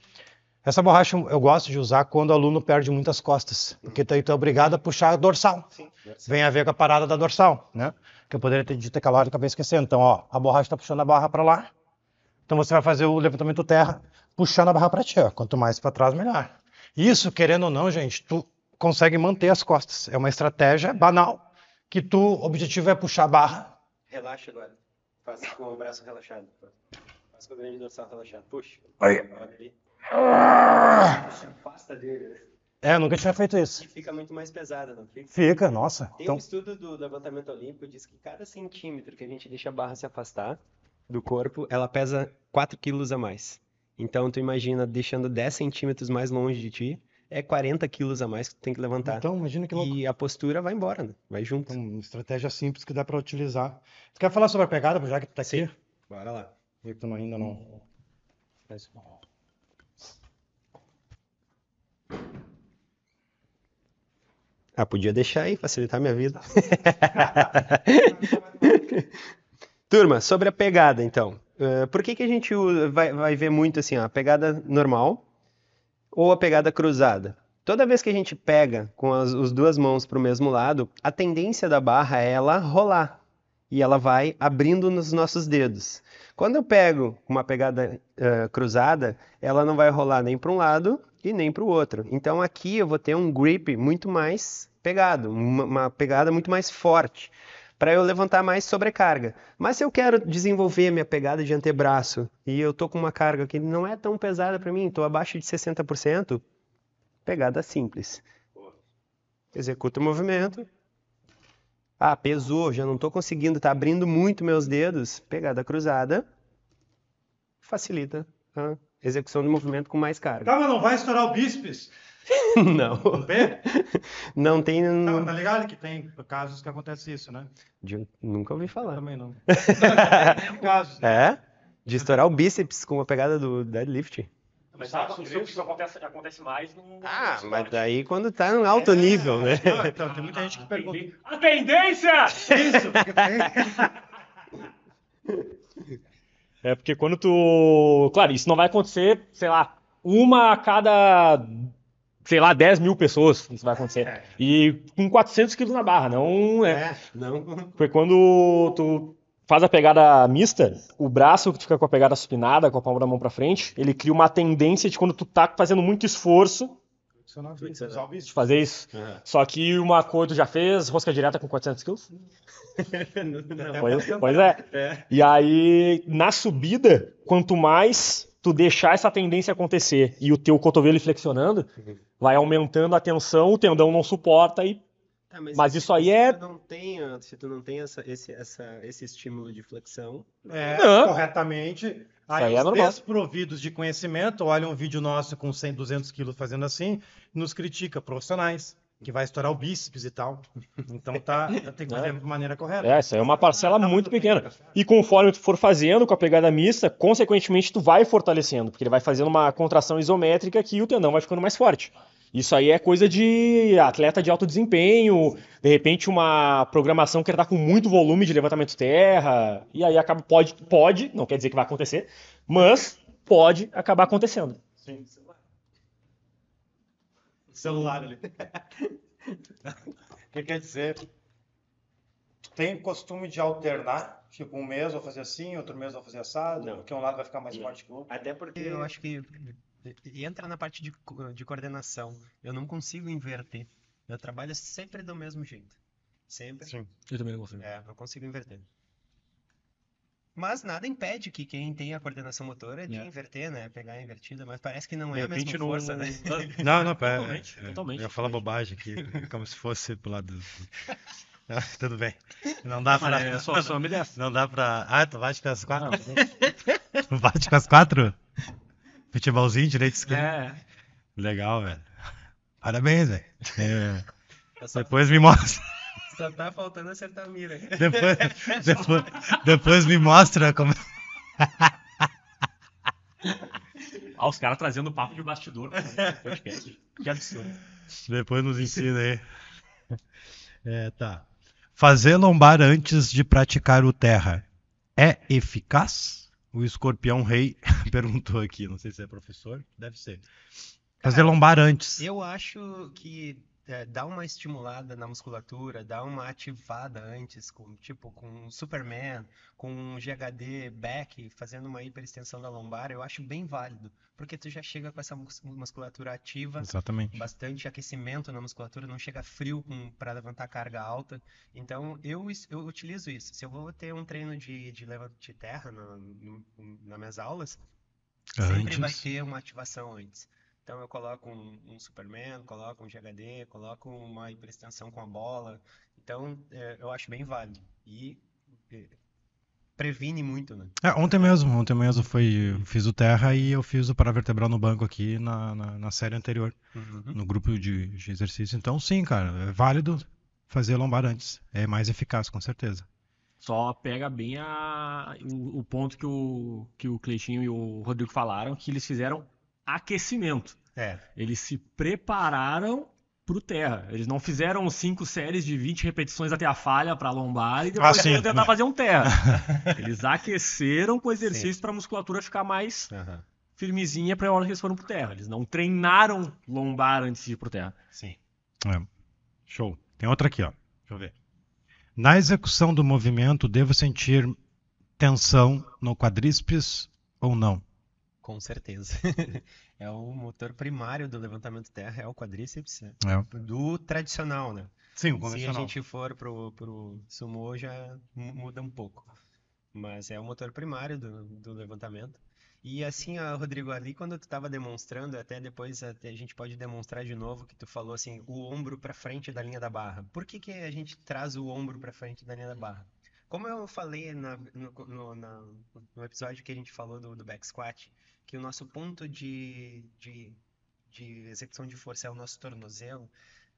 Essa borracha eu gosto de usar quando o aluno perde muitas costas, porque daí tu é obrigado a puxar a dorsal. Vem a ver com a parada da dorsal, né? Que eu poderia ter dito aquela hora e acabei esquecendo. Então, ó, a borracha está puxando a barra para lá. Então você vai fazer o levantamento terra puxando a barra para ti. Ó. Quanto mais para trás, melhor. Isso, querendo ou não, gente, tu consegue manter as costas. É uma estratégia banal que tu, o objetivo é puxar a barra. Relaxa agora. Faz com o braço relaxado. Faz com o grande dorsal relaxado. Puxa. Aí. Olha ali. Ah! Se afasta dele. né? É, eu nunca tinha feito isso. E fica muito mais pesada, não fica? Fica, nossa. Tem Então, um estudo do levantamento olímpico diz que cada centímetro que a gente deixa a barra se afastar do corpo, ela pesa 4 quilos a mais. Então, tu imagina deixando 10 centímetros mais longe de ti, é 40 quilos a mais que tu tem que levantar. então imagina que louco. E a postura vai embora, né? Vai junto. Então, uma estratégia simples que dá pra utilizar. Tu quer falar sobre a pegada, já que tu tá aqui? Bora lá. Eu que tu não- ainda não. Ah, podia deixar aí, facilitar minha vida. *laughs* Turma, sobre a pegada, então. Eh, por que, que a gente vai, vai ver muito assim, ó, a pegada normal ou a pegada cruzada? Toda vez que a gente pega com as, as duas mãos para o mesmo lado, a tendência da barra é ela rolar e ela vai abrindo nos nossos dedos. Quando eu pego uma pegada eh, cruzada, ela não vai rolar nem para um lado e nem para o outro. Então aqui eu vou ter um grip muito mais pegado, uma, uma pegada muito mais forte, para eu levantar mais sobrecarga. Mas se eu quero desenvolver minha pegada de antebraço e eu tô com uma carga que não é tão pesada para mim, estou abaixo de 60%, pegada simples. Executa o movimento. Ah, pesou, já não estou conseguindo, está abrindo muito meus dedos. Pegada cruzada facilita a execução do movimento com mais carga. Calma, não vai estourar o bíceps. *laughs* Não, No pé? não tem. Não, tá ligado que tem casos que acontece isso, né? de- Nunca ouvi falar. Também não. *laughs* Tem casos. É? De estourar o bíceps com a pegada do deadlift. Mas sabe, isso, isso acontece, acontece mais no. Ah, no mas daí quando tá no alto nível, né? Não, então, tem muita gente que pergunta A tendência! isso. porque tem- É porque quando tu. Claro, isso não vai acontecer, sei lá, uma a cada. Sei lá, 10 mil pessoas. Isso vai acontecer. E com 400 quilos na barra, não. É. É, não. Porque quando tu faz a pegada mista, o braço que fica com a pegada supinada, com a palma da mão pra frente, ele cria uma tendência de quando tu tá fazendo muito esforço Usar o de bíceps. fazer isso. Aham. Só que uma coisa, tu já fez rosca direta com 400 quilos? *laughs* Não. Pois, pois é. E aí, na subida, quanto mais tu deixar essa tendência acontecer e o teu cotovelo flexionando, vai aumentando a tensão, o tendão não suporta e Tá, Mas se- isso aí é- não tem, se tu não tem essa, esse, essa, esse estímulo de flexão, É, Não. corretamente. Aí, aí é os normal. desprovidos de conhecimento olham um vídeo nosso com 100, 200 quilos fazendo assim, nos critica, profissionais, que vai estourar o bíceps e tal. Então tá, tem que fazer de maneira correta. É, isso aí é uma parcela muito pequena. E conforme tu for fazendo com a pegada mista, consequentemente tu vai fortalecendo, porque ele vai fazendo uma contração isométrica que o tendão vai ficando mais forte. Isso aí é coisa de atleta de alto desempenho, de repente uma programação que ele tá com muito volume de levantamento terra, e aí acaba pode pode, não quer dizer que vai acontecer, mas pode acabar acontecendo. Sim. Celular ali. O *laughs* que quer dizer? Tem costume de alternar? Tipo, um mês eu vou fazer assim, outro mês eu vou fazer assado, Não. porque um lado vai ficar mais forte que o outro. Até porque eu acho que e entra na parte de, de coordenação. Eu não consigo inverter. Eu trabalho sempre do mesmo jeito. Sempre. Sim. Eu também não consigo. É, não consigo inverter. Mas nada impede que quem tem a coordenação motora de É. inverter, né? Pegar a invertida, mas parece que não De é a mesma não- força, né? *laughs* Não, não, pera. Totalmente, é, totalmente, Eu ia falar bobagem aqui, *laughs* como se fosse pro lado do. Ah, tudo bem. Não dá pra. É, só, só me desce. Não dá pra. Ah, tu bate com as quatro? Não. Tu bate com as quatro? Futebolzinho, direito e esquerda. É. Legal, velho. Parabéns, velho. É, Só, depois me mostra. Só tá faltando acertar a mira. Depois, depois, depois me mostra como. *laughs* Ah, os caras trazendo papo de bastidor. podcast. Que absurdo. Depois nos ensina aí. É, tá. Fazer lombar antes de praticar o terra é eficaz? O escorpião rei *laughs* perguntou aqui. Não sei se é professor. Deve ser. Fazer lombar antes. Eu acho que é, dá uma estimulada na musculatura, dá uma ativada antes, com, tipo com Superman, com um GHD back, fazendo uma hiperextensão da lombar, eu acho bem válido, porque tu já chega com essa mus- musculatura ativa, Exatamente. bastante aquecimento na musculatura, não chega frio para levantar carga alta. Então eu, eu utilizo isso. Se eu vou ter um treino de, de levanta de terra na, nas minhas aulas, sempre vai Antes. ter uma ativação antes. Então eu coloco um, um Superman, coloco um GHD, coloco uma hiperextensão com a bola. Então é, eu acho bem válido. E é, previne muito, né? É, ontem mesmo, ontem mesmo foi, eu fiz o terra e eu fiz o paravertebral no banco aqui na, na, na série anterior, no grupo de, de exercício. Então, sim, cara, é válido fazer lombar antes. É mais eficaz, com certeza. Só pega bem a, o, o ponto que o, que o Cleitinho e o Rodrigo falaram, que eles fizeram aquecimento. É. Eles se prepararam pro terra. Eles não fizeram cinco séries de 20 repetições até a falha para lombar e depois Ah, sim. tentar fazer um terra. *laughs* Eles aqueceram com exercício para a musculatura ficar mais Aham. firmezinha para a hora que eles foram pro terra. Eles não treinaram lombar antes de ir pro terra. Sim. É. Show. Tem outra aqui, ó. Deixa eu ver. Na execução do movimento, devo sentir tensão no quadríceps ou não? Com certeza. *laughs* é o motor primário do levantamento terra, é o quadríceps, né? É. do tradicional, né? Sim, Se a gente for pro, pro sumo, já mu- muda um pouco. Mas é o motor primário do, do levantamento. E assim, ó, Rodrigo, ali quando tu estava demonstrando, até depois até a gente pode demonstrar de novo que tu falou assim, o ombro para frente da linha da barra. Por que que a gente traz o ombro para frente da linha da barra? Como eu falei na- no, no- na- no episódio que a gente falou do, do back squat, que o nosso ponto de, de, de execução de força é o nosso tornozelo,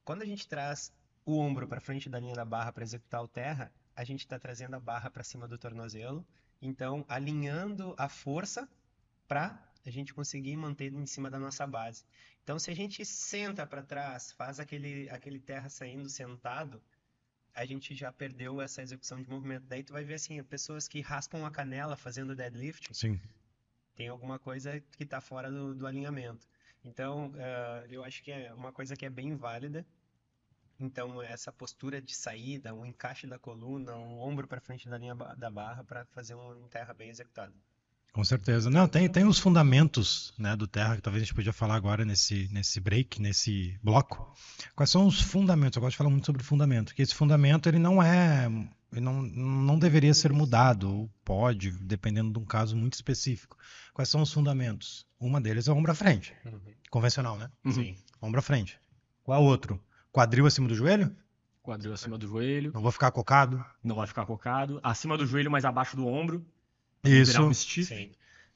quando a gente traz o ombro para frente da linha da barra para executar o terra, a gente está trazendo a barra para cima do tornozelo, então alinhando a força para a gente conseguir manter em cima da nossa base. Então, se a gente senta para trás, faz aquele, aquele terra saindo sentado, a gente já perdeu essa execução de movimento. Daí tu vai ver assim, pessoas que raspam a canela fazendo deadlift, Sim. Tem alguma coisa que está fora do, do alinhamento. Então, eh, eu acho que é uma coisa que é bem válida. Então, essa postura de saída, o encaixe da coluna, o ombro para frente da linha da barra para fazer um terra bem executado. Com certeza. Não, tem, tem os fundamentos né, do Terra, que talvez a gente podia falar agora nesse, nesse break, nesse bloco. Quais são os fundamentos? Eu gosto de falar muito sobre fundamento, que esse fundamento ele não é, não, não deveria ser mudado, ou pode, dependendo de um caso muito específico. Quais são os fundamentos? Uma deles é o ombro à frente, convencional, né? Uhum. Ombro à frente. Qual outro? Quadril acima do joelho? Quadril acima do joelho, Não vou ficar cocado. não vai ficar cocado. Acima do joelho, mas abaixo do ombro. Isso. Um. Sim.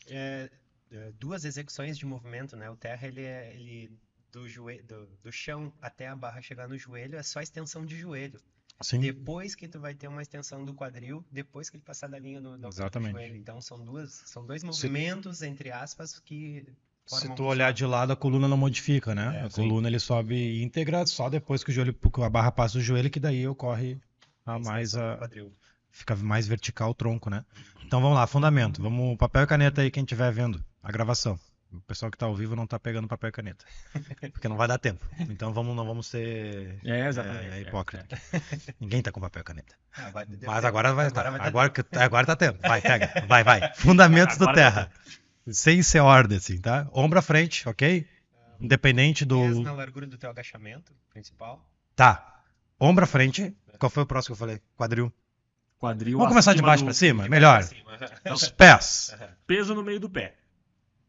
É, é, duas execuções de movimento, né? O terra, ele é ele, do, joelho, do, do chão até a barra chegar no joelho, é só extensão de joelho. Sim. Depois que tu vai ter uma extensão do quadril, depois que ele passar da linha do, do Exatamente. joelho. Então são duas, são dois movimentos, entre aspas, que Se tu olhar de lado, a coluna não modifica, né? É, a sim. coluna ele sobe íntegra só depois que o joelho, a barra passa o joelho, que daí ocorre a mais a, fica mais vertical o tronco, né? Então vamos lá, fundamento. Vamos papel e caneta aí quem estiver vendo a gravação. O pessoal que tá ao vivo não tá pegando papel e caneta, *laughs* porque não vai dar tempo. Então vamos não vamos ser É, exatamente. é, hipócrita. Ninguém tá com papel e caneta. Ah, vai- Mas agora vai agora estar. vai Agora, que- agora tá tendo. Vai, pega. Vai, vai. Fundamentos do Agora tá terra. Sem ser ordem, assim, tá? Ombro à frente, ok? Independente Pés do. na largura do teu agachamento principal. Tá. Ombro à frente. Qual foi o próximo que eu falei? Quadril. Quadril Vamos começar de baixo do- pra cima? Melhor. Então, Os pés. peso no meio do pé.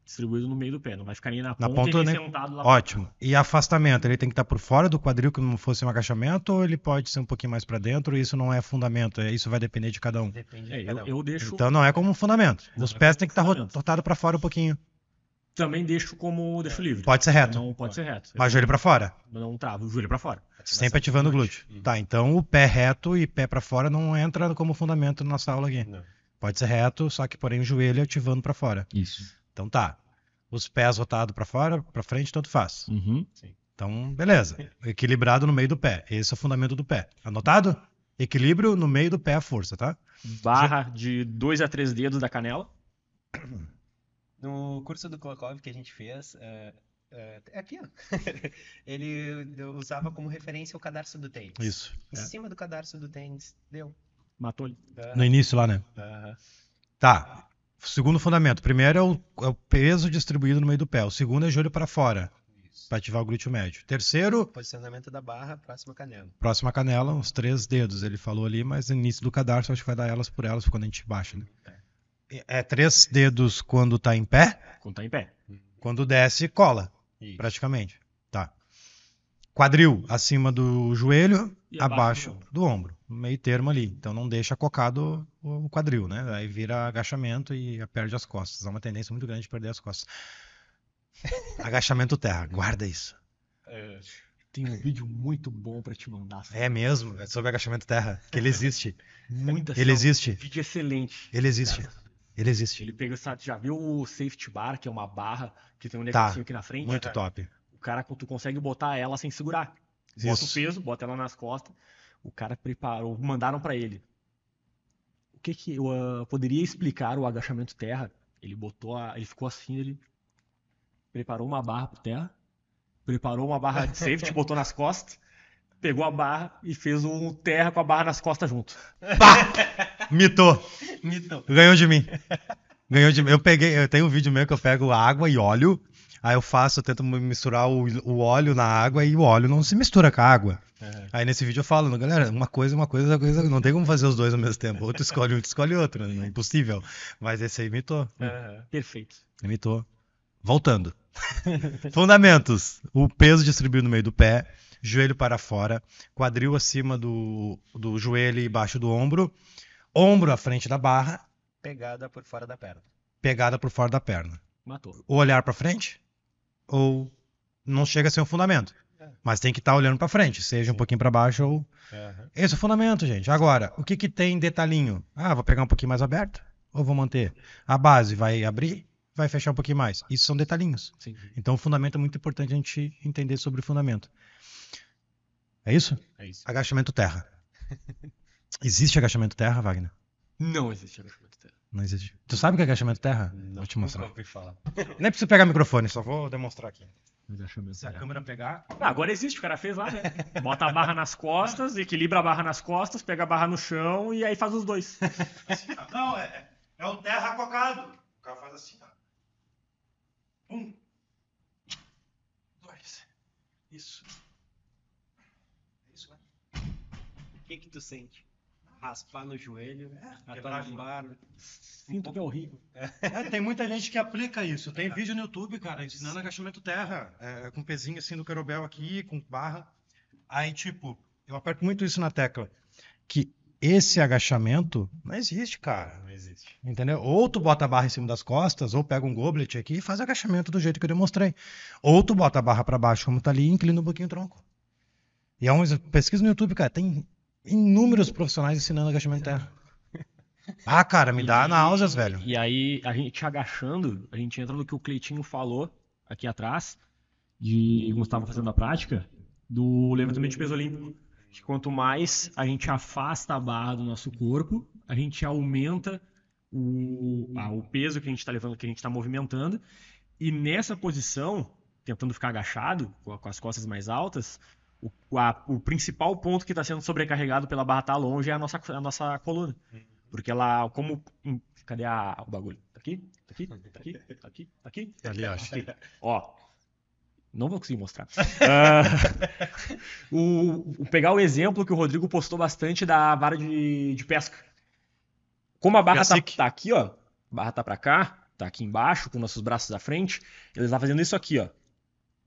Distribuído no meio do pé. Não vai ficar nem na Na ponta, ponta, e né? nem sentado lá Ótimo. E afastamento, ele tem que estar por fora do quadril, que não fosse um agachamento, ou ele pode ser um pouquinho mais pra dentro, isso não é fundamento, é- isso vai depender de cada um. Depende É, de cada eu, um. eu deixo. Então não é como um fundamento. Não Os é pés têm que estar fundamento. rotados pra fora um pouquinho. Também deixo como. Deixo livre. Pode ser reto. Não pode ser reto. Mas joelho pra fora. Não travo o joelho pra fora. Sempre ativando o glúteo. Tá, então o pé reto e pé pra fora não entra como fundamento na nossa aula aqui. Não. Pode ser reto, só que porém o joelho ativando pra fora. Isso. Então tá. Os pés rotados pra fora, pra frente, tanto faz. Uhum. Então, beleza. *laughs* Equilibrado no meio do pé. Esse é o fundamento do pé. Anotado? Equilíbrio no meio do pé, a força, tá? Barra de 2 a 3 dedos da canela. *clears throat* No curso do Klokov que a gente fez, é, é, é aqui, ó. *laughs* Ele usava como referência o cadarço do tênis. Isso. Em cima do cadarço do tênis, deu. Matou ele. No início lá, né? Aham. Segundo fundamento. Primeiro é o, é o peso distribuído no meio do pé. O segundo é joelho para fora, para ativar o glúteo médio. Terceiro, Posicionamento da barra, próxima canela. próxima canela, os três dedos. Ele falou ali, mas no início do cadarço acho que vai dar elas por elas quando a gente baixa, né? É três dedos quando tá em pé, Quando tá em pé. quando desce, cola. Isso. praticamente. Tá. Quadril acima do joelho, E abaixo abaixo do ombro. do ombro. Meio termo ali. Então não deixa cocado o quadril, né? Aí vira agachamento e perde as costas. Há uma tendência muito grande de perder as costas. *laughs* Agachamento terra, guarda isso. Tem um vídeo muito bom pra te mandar. É mesmo, é sobre agachamento terra, que ele existe. Muita Ele existe. Vídeo excelente. Ele existe. Ele existe. Ele pega, sabe, já viu o safety bar, que é uma barra que tem um Tá. negocinho aqui na frente? Muito top. O cara, tu consegue botar ela sem segurar. Bota Isso. o peso, bota ela nas costas. O cara preparou, mandaram pra ele. O que que eu ah, poderia explicar o agachamento terra? Ele botou a, ele ficou assim, ele preparou uma barra pro terra, preparou uma barra de safety, *laughs* botou nas costas, pegou a barra e fez um terra com a barra nas costas junto. Mitou. Mitão. Ganhou de mim. Ganhou de mim. Eu peguei, eu tenho um vídeo meu que eu pego água e óleo. Aí eu faço, eu tento misturar o, o óleo na água e o óleo não se mistura com a água. Aí nesse vídeo eu falo, galera, uma coisa, uma coisa, uma coisa, não tem como fazer os dois ao mesmo tempo. Outro escolhe um, outro escolhe outro, é impossível. Mas esse aí imitou, Perfeito. imitou. Voltando. *laughs* Fundamentos: o peso distribuído no meio do pé, joelho para fora, quadril acima do, do joelho e embaixo do ombro, ombro à frente da barra, Pegada por fora da perna. pegada por fora da perna. Matou. ou olhar para frente, ou não chega a ser um fundamento. Mas tem que estar olhando para frente, seja um pouquinho para baixo ou. Esse é o fundamento, gente. Agora, o que, que tem detalhinho? Ah, vou pegar um pouquinho mais aberto ou vou manter? A base vai abrir, vai fechar um pouquinho mais. Isso são detalhinhos. Sim. Então, o fundamento é muito importante a gente entender sobre o fundamento. É isso? É isso. Agachamento terra. *laughs* Existe agachamento terra, Wagner? Não existe agachamento terra. Não existe. Tu sabe o que é agachamento terra? Não, vou te mostrar. Nunca ouvi falar. Nem preciso pegar o microfone, só vou demonstrar aqui. Se a câmera pegar. Ah, agora existe, o cara fez lá, né? Bota a barra nas costas, equilibra a barra nas costas, pega a barra no chão e aí faz os dois. Não, é, é o terra cocado. O cara faz assim, ó. Um. Dois. Isso. Isso, né? O que que tu sente? Raspar no joelho, quebrar atombar. Sinto que é horrível. É, tem muita gente que aplica isso. Tem vídeo no YouTube, cara, ensinando agachamento terra. é, com pezinho assim do querobel aqui, com barra. Aí, tipo, eu aperto muito isso na tecla. Que esse agachamento não existe, cara. Não existe. Entendeu? Ou tu bota a barra em cima das costas, ou pega um goblet aqui e faz agachamento do jeito que eu demonstrei. Ou tu bota a barra pra baixo como tá ali e inclina um pouquinho o tronco. E é um pesquisa no YouTube, cara, tem inúmeros profissionais ensinando agachamento terra. *laughs* Ah, cara, me dá náuseas, velho. E aí, a gente agachando, a gente entra no que o Cleitinho falou aqui atrás, de como estava fazendo a prática, do levantamento de peso olímpico. Que quanto mais a gente afasta a barra do nosso corpo, a gente aumenta o, ah, o peso que a gente está levando, que a gente está movimentando. E nessa posição, tentando ficar agachado, com as costas mais altas, o, a- o principal ponto que está sendo sobrecarregado pela barra tá longe é a nossa, a nossa coluna. Porque ela, como. em- Cadê a, o bagulho? Tá aqui? Tá aqui? Tá aqui? Tá aqui? Tá aqui? Ali, acho. Aqui. Ó. Não vou conseguir mostrar. Ah, *laughs* o, o- pegar o exemplo que o Rodrigo postou bastante da vara de, de pesca. Como a barra tá, tá aqui, ó. A barra tá pra cá, tá aqui embaixo, com nossos braços à frente. Ele tá fazendo isso aqui, ó.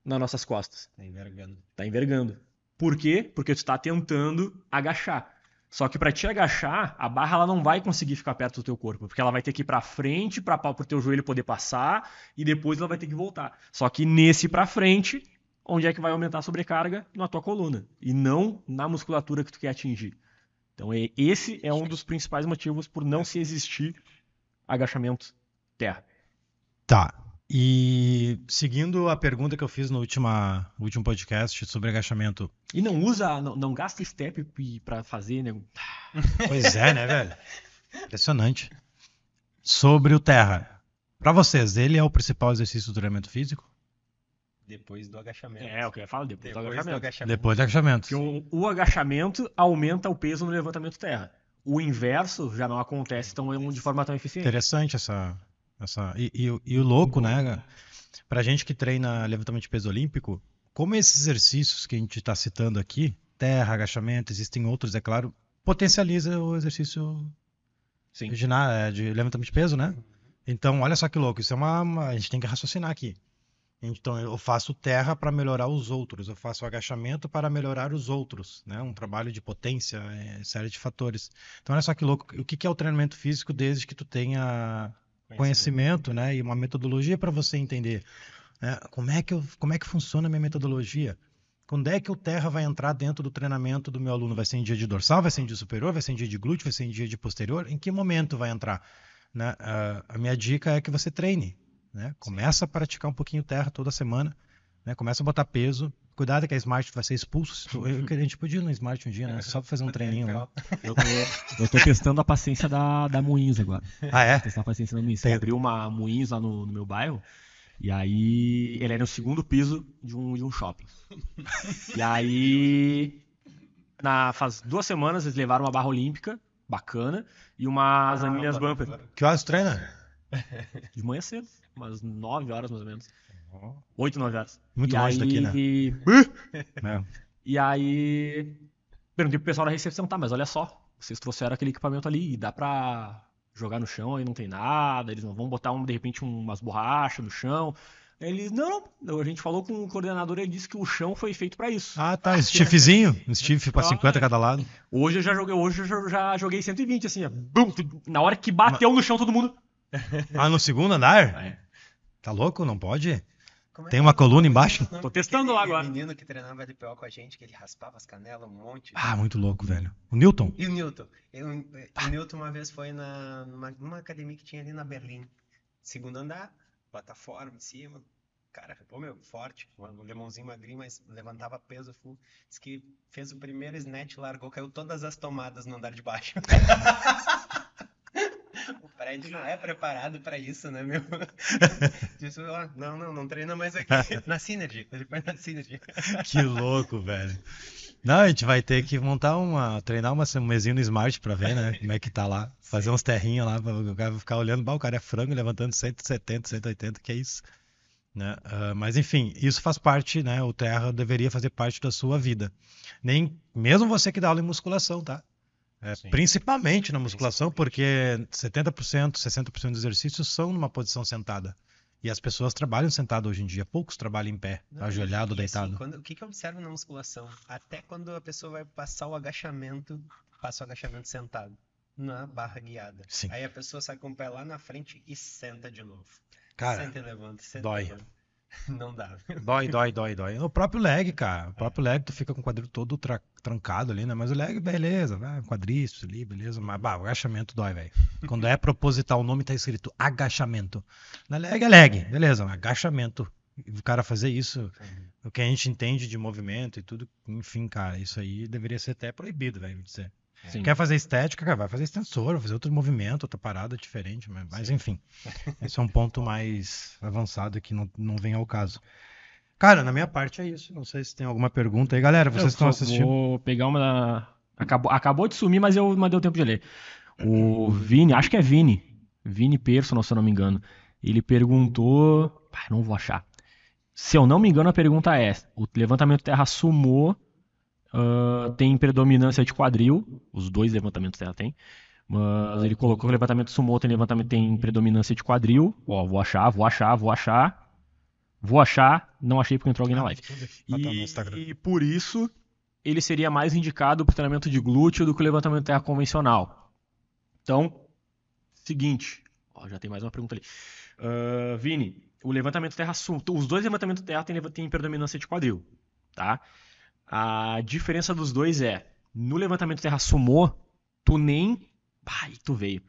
Nas nossas costas. Tá envergando. Tá envergando. Por quê? Porque tu tá tentando agachar. Só que para te agachar, a barra ela não vai conseguir ficar perto do teu corpo, porque ela vai ter que ir para frente para o teu joelho poder passar e depois ela vai ter que voltar. Só que nesse para frente, onde é que vai aumentar a sobrecarga? Na tua coluna e não na musculatura que tu quer atingir. Então é- esse é um dos principais motivos por não se existir agachamento terra. Tá. E seguindo a pergunta que eu fiz no última, último podcast sobre agachamento. E não usa, não, não gasta step para fazer, né? Pois é, né, velho? Impressionante. Sobre o terra. Pra vocês, ele é o principal exercício do treinamento físico? Depois do agachamento. É, o que eu ia falar depois, do Depois do agachamento. agachamento. Depois do agachamento. Porque o, o agachamento aumenta o peso no levantamento terra. O inverso já não acontece tão, de forma tão eficiente. Interessante essa. Essa... E, e o- e o louco, né? Pra gente que treina levantamento de peso olímpico, como esses exercícios que a gente está citando aqui, terra, agachamento, existem outros, é claro, potencializa o exercício Sim. de, é, de levantamento de peso, né? Então, olha só que louco, isso é uma, uma- A gente tem que raciocinar aqui. Então eu faço terra para melhorar os outros, eu faço agachamento para melhorar os outros, né? Um trabalho de potência, é, série de fatores. Então olha só que louco, o que que é o treinamento físico desde que tu tenha conhecimento, né? E uma metodologia para você entender né? como é que eu, como é que funciona a minha metodologia. Quando é que o terra vai entrar dentro do treinamento do meu aluno? Vai ser em dia de dorsal, vai ser em dia superior, vai ser em dia de glúteo, vai ser em dia de posterior? Em que momento vai entrar? Né? Uh, a minha dica é que você treine. Né? Começa a praticar um pouquinho terra toda semana. Né? Começa a botar peso. Cuidado que a Smart vai ser expulso. *laughs* Eu, a gente podia ir no Smart um dia, né? Só pra fazer um treininho lá. Eu tô, *laughs* eu tô testando a paciência da, da Moinhos agora. Ah, é? Testar a paciência da Moinhos. Tem... Abriu uma Moinhos lá no, no meu bairro. E aí ele era no segundo piso de um, de um shopping. E aí, na, faz duas semanas, eles levaram uma barra olímpica, bacana, e umas ah, anilhas bumper. Que horas treina? De manhã cedo, umas 9 horas mais ou menos. 8, 9 horas. Muito e longe aí... daqui, né? E aí, perguntei pro pessoal da recepção, tá, mas olha só, vocês trouxeram aquele equipamento ali e dá pra jogar no chão, aí não tem nada, eles não vão botar um, de repente umas borrachas no chão. Eles, não, não, a gente falou com o coordenador, ele disse que o chão foi feito para isso. Ah, tá, stiffzinho, um stiff para 50 cada lado. Hoje eu já joguei, hoje eu já joguei 120 assim, bum, na hora que bateu no chão todo mundo. Ah, no segundo andar? É. Tá louco? Não pode? É Tem uma coluna embaixo? Tô testando lá agora. O menino que treinava LPO com a gente, que ele raspava as canelas um monte. Ah, muito louco, velho. O Newton? E o Newton. Eu, o Newton uma vez foi na, numa, numa, academia que tinha ali na Berlim. Segundo andar, plataforma em cima. Cara, pô, meu, forte. Um lemãozinho magrinho, mas levantava peso full. Diz que fez o primeiro snatch, largou, caiu todas as tomadas no andar de baixo. *laughs* o prédio não é preparado para isso, né, meu? Disse, *laughs* ó, não, não, não treina mais aqui. *laughs* Na Synergy, ele foi na Synergy. *laughs* que louco, velho. Não, a gente vai ter que montar uma. treinar uma, um mesinho no Smart pra ver, né? Como é que tá lá. Fazer uns terrinhos lá, o cara ficar olhando, bah, o cara é frango levantando 170, 180, que é isso. Né? Uh, mas enfim, isso faz parte, né? O terra deveria fazer parte da sua vida. Nem mesmo você que dá aula em musculação, tá? É, principalmente na musculação, porque 70%, 60% dos exercícios são numa posição sentada. E as pessoas trabalham sentado hoje em dia, poucos trabalham em pé, Não, ajoelhado, e, deitado. Assim, quando, o que, que eu observo na musculação? Até quando a pessoa vai passar o agachamento, passa o agachamento sentado, na barra guiada. Sim. Aí a pessoa sai com o pé lá na frente e senta de novo. Cara, senta e levanta, senta dói. E levanta. *laughs* Não dá. Dói, dói, dói, dói. O próprio leg, cara. O próprio leg, tu fica com o quadril todo tra trancado ali, né? Mas o leg, beleza, vai, quadríceps ali, beleza. Mas, bah, o agachamento dói, velho. *laughs* Quando é proposital, o nome tá escrito agachamento. Na leg é leg, beleza, agachamento. O cara fazer isso, o que a gente entende de movimento e tudo, enfim, cara, isso aí deveria ser até proibido, velho, dizer. Sim. Quer fazer estética, cara, vai fazer extensor, vai fazer outro movimento, outra parada diferente, mas, mas enfim. *laughs* Esse é um ponto mais avançado que não, não vem ao caso. Cara, na minha parte é isso. Não sei se tem alguma pergunta aí. Galera, vocês eu estão assistindo? Vou pegar uma. Acabou, acabou de sumir, mas eu mandei o tempo de ler. O Vini, acho que é Vini. Vini Personal, se eu não me engano. Ele perguntou. não vou achar. Se eu não me engano, a pergunta é: o levantamento terra sumou Uh, tem predominância de quadril, os dois levantamentos dela tem. Mas ele colocou que o levantamento sumô tem levantamento tem predominância de quadril. Ó, vou achar, vou achar, vou achar. Vou achar, não achei porque entrou alguém na live. E, e por isso ele seria mais indicado para o treinamento de glúteo do que o levantamento terra convencional. Então, seguinte, ó, já tem mais uma pergunta ali. Uh, Vini, o levantamento terra, os dois levantamentos terra têm, têm predominância de quadril, tá? A diferença dos dois é, no levantamento terra sumô, tu nem... Ai, tu veio.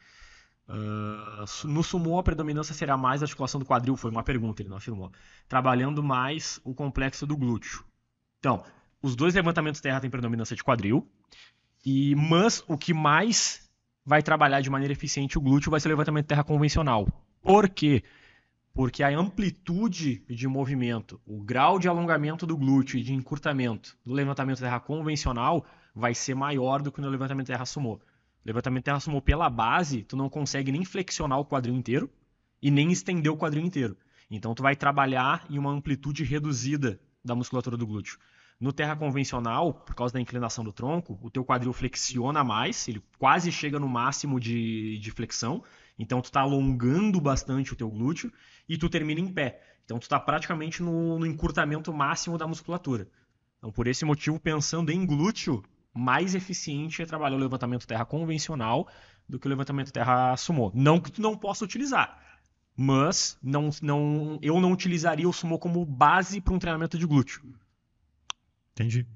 Uh, no sumô, a predominância será mais a articulação do quadril, foi uma pergunta, ele não afirmou. Trabalhando mais o complexo do glúteo. Então, os dois levantamentos terra têm predominância de quadril, e mas o que mais vai trabalhar de maneira eficiente o glúteo vai ser o levantamento terra convencional. Por quê? porque a amplitude de movimento, o grau de alongamento do glúteo e de encurtamento do levantamento terra convencional vai ser maior do que no levantamento terra sumô. Levantamento terra sumô pela base, tu não consegue nem flexionar o quadril inteiro e nem estender o quadril inteiro. Então tu vai trabalhar em uma amplitude reduzida da musculatura do glúteo. No terra convencional, por causa da inclinação do tronco, o teu quadril flexiona mais, ele quase chega no máximo de, de flexão, Então tu tá alongando bastante o teu glúteo e tu termina em pé. Então tu tá praticamente no, no encurtamento máximo da musculatura. Então por esse motivo, pensando em glúteo, mais eficiente é trabalhar o levantamento terra convencional do que o levantamento terra sumô. Não que tu não possa utilizar, mas não, não, eu não utilizaria o sumô como base para um treinamento de glúteo. Entendi.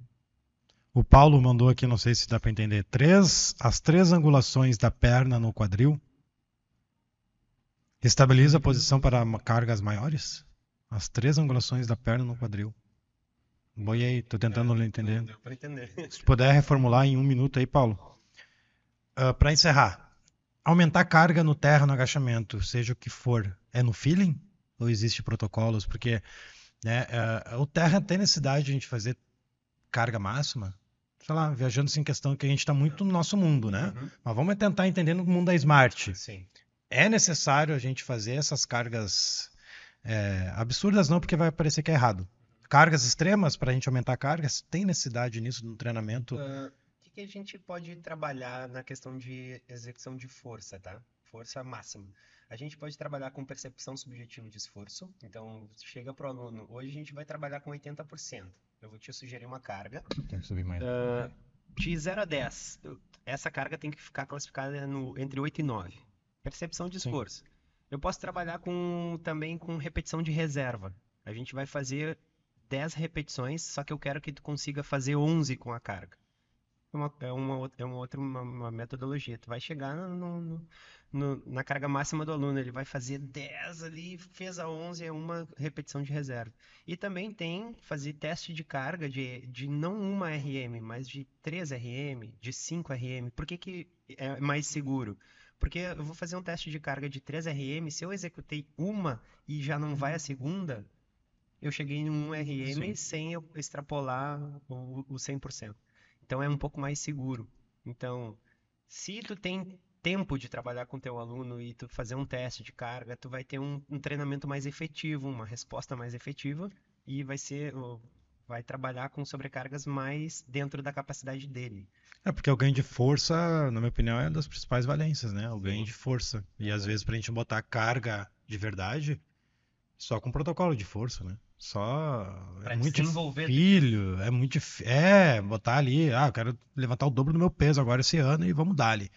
O Paulo mandou aqui, não sei se dá para entender, três, as três angulações da perna no quadril estabiliza a posição para cargas maiores? As três angulações da perna no quadril. Boiei, tô tentando é, entender. Deu para entender. Se puder reformular em um minuto aí, Paulo. Uh, ah, para encerrar, aumentar carga no terra no agachamento, seja o que for, é no feeling ou existe protocolos? Porque né, uh, o terra tem necessidade de a gente fazer carga máxima, sei lá, viajando sem questão que a gente está muito no nosso mundo, né? Uhum. Mas vamos tentar entender no mundo da Smart. Sim. É necessário a gente fazer essas cargas é, absurdas, não, porque vai parecer que é errado. Cargas extremas para a gente aumentar cargas, tem necessidade nisso no treinamento? Uh, o que, que a gente pode trabalhar na questão de execução de força, tá? Força máxima. A gente pode trabalhar com percepção subjetiva de esforço. Então, chega para o aluno, hoje a gente vai trabalhar com 80%. Eu vou te sugerir uma carga. Tem que subir mais. Uh, de 0 a 10. Essa carga tem que ficar classificada no, entre 8 e 9. Percepção de esforço. Sim. Eu posso trabalhar com, também com repetição de reserva. A gente vai fazer 10 repetições, só que eu quero que tu consiga fazer 11 com a carga. É uma, é uma, é uma outra uma, uma metodologia. Tu vai chegar no, no, no, na carga máxima do aluno, ele vai fazer 10 ali, fez a 11, é uma repetição de reserva. E também tem fazer teste de carga de, de não uma RM, mas de 3 RM, de 5 RM. Por que, que é mais seguro? Porque eu vou fazer um teste de carga de 3 RM, se eu executei uma e já não vai a segunda, eu cheguei em um RM Sim. sem eu extrapolar o, o 100%. Então é um pouco mais seguro. Então, se tu tem tempo de trabalhar com teu aluno e tu fazer um teste de carga, tu vai ter um, um treinamento mais efetivo, uma resposta mais efetiva e vai ser vai trabalhar com sobrecargas mais dentro da capacidade dele. É porque o ganho de força, na minha opinião, é uma das principais valências, né? O ganho Sim. de força. E às vezes pra gente botar carga de verdade, só com protocolo de força, né? Só pra é muito filho, é muito é botar ali, ah, eu quero levantar o dobro do meu peso agora esse ano e vamos dar ali.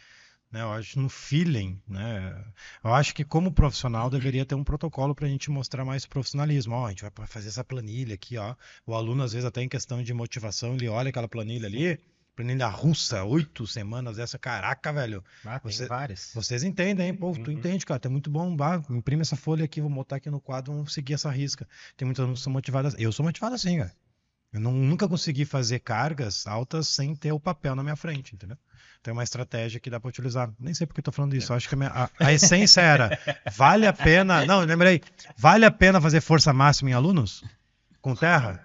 Né, eu acho no feeling, né? Eu acho que como profissional deveria ter um protocolo para a gente mostrar mais profissionalismo. Ó, a gente vai fazer essa planilha aqui, ó. O aluno às vezes até em questão de motivação ele olha aquela planilha ali, planilha russa, oito semanas dessa, caraca, velho. Ah, tem Você, várias. Vocês entendem, hein? Pô, uhum. tu entende, cara, tá muito bom. Bah, imprime essa folha aqui, vou botar aqui no quadro, vamos seguir essa risca. Tem muitas pessoas que são motivadas. Eu sou motivado assim, cara. Eu não, nunca consegui fazer cargas altas sem ter o papel na minha frente, entendeu? Tem uma estratégia que dá para utilizar. Nem sei porque eu tô falando isso. É. Acho que a, minha, a, a, essência era: vale a pena. Não, lembrei. Vale a pena fazer força máxima em alunos? Com terra?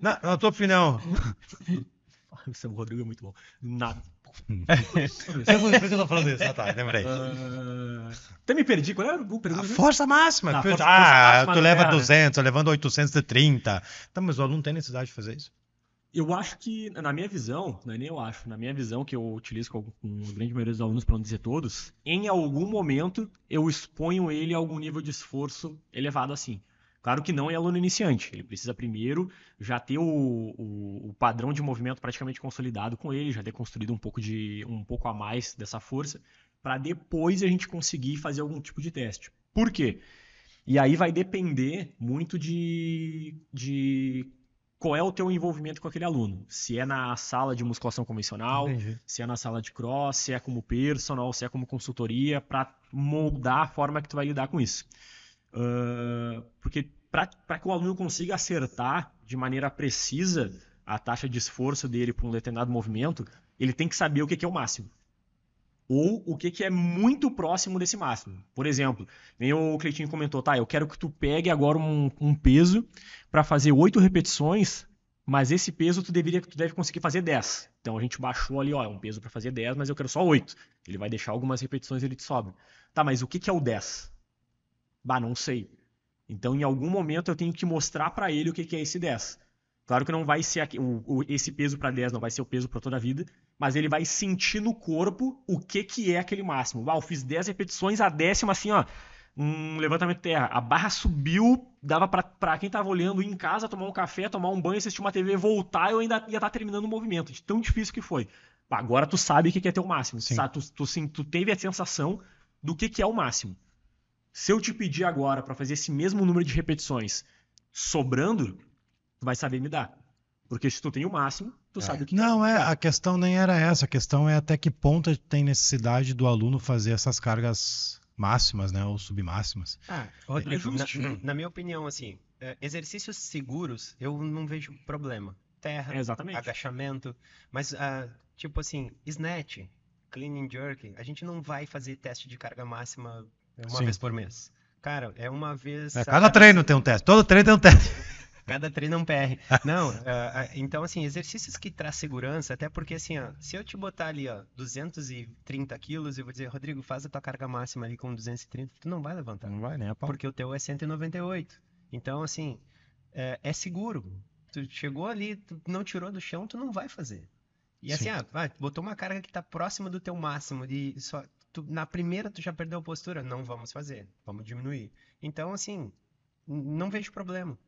Na, na tua opinião, *laughs* o Rodrigo é muito bom. Nada. *laughs* Por que eu tô falando isso? Ah, tá, lembrei. Uh... Até me perdi. Qual era o pergunta? Força máxima. Não, força, ah, força máxima tu leva 200, tô levando 830. Tá, mas o aluno tem necessidade de fazer isso? Eu acho que, na minha visão, não é nem eu acho, na minha visão, que eu utilizo com, a grande maioria dos alunos, para não dizer todos, em algum momento eu exponho ele a algum nível de esforço elevado assim. Claro que não é aluno iniciante, ele precisa primeiro já ter o, o, o, padrão de movimento praticamente consolidado com ele, já ter construído um pouco, de, um pouco a mais dessa força, para depois a gente conseguir fazer algum tipo de teste. Por quê? E aí vai depender muito de, de qual é o teu envolvimento com aquele aluno. Se é na sala de musculação convencional, Entendi. se é na sala de cross, se é como personal, se é como consultoria, para moldar a forma que tu vai lidar com isso. Uh, porque para que o aluno consiga acertar de maneira precisa a taxa de esforço dele para um determinado movimento, ele tem que saber o que, que é o máximo. Ou o que, que é muito próximo desse máximo. Por exemplo, nem o Cleitinho comentou, tá, eu quero que tu pegue agora um, um peso para fazer oito repetições, mas esse peso tu, deveria, tu deve conseguir fazer 10. Então a gente baixou ali, ó, é um peso para fazer 10, mas eu quero só 8. Ele vai deixar algumas repetições ele te sobra. Tá, mas o que, que é o 10? Bah, não sei. Então, em algum momento, eu tenho que mostrar para ele o que, que é esse 10. Claro que não vai ser aqui, o, o, esse peso para 10 não vai ser o peso para toda a vida, mas ele vai sentir no corpo o que que é aquele máximo. Ah, eu fiz 10 repetições, a décima assim, ó, um levantamento de terra. A barra subiu, dava pra, pra quem tava olhando ir em casa, tomar um café, tomar um banho, assistir uma TV, voltar, eu ainda ia estar terminando o movimento, de tão difícil que foi. Agora tu sabe o que que é teu máximo. Sim. Sabe? Tu, tu, sim, tu teve a sensação do que que é o máximo. Se eu te pedir agora pra fazer esse mesmo número de repetições sobrando, tu vai saber me dar. Porque se tu tem o máximo, tu sabe o que Não, é, a questão nem era essa, a questão é até que ponto tem necessidade do aluno fazer essas cargas máximas, né, ou submáximas. Ah, É Rodrigo, na, justo. na minha opinião, assim, é, exercícios seguros, eu não vejo problema. Terra, É, exatamente. agachamento, mas, ah, tipo assim, snatch, clean and jerk, a gente não vai fazer teste de carga máxima uma Sim. vez por mês. Cara, é uma vez... É, cada treino tem um teste, todo treino tem um teste. Cada treino *laughs* é um PR. Não, ah, então assim, exercícios que traz segurança, até porque assim, ó, se eu te botar ali, ó, 230 quilos, eu vou dizer, Rodrigo, faz a tua carga máxima ali com 230, tu não vai levantar. Não vai a pau. Porque o teu é 198. Então, assim, é, é seguro. Tu chegou ali, tu não tirou do chão, tu não vai fazer. E assim, Sim. ah, vai, botou uma carga que tá próxima do teu máximo e só tu- na primeira tu já perdeu a postura, não vamos fazer, vamos diminuir. Então, assim, não vejo problema.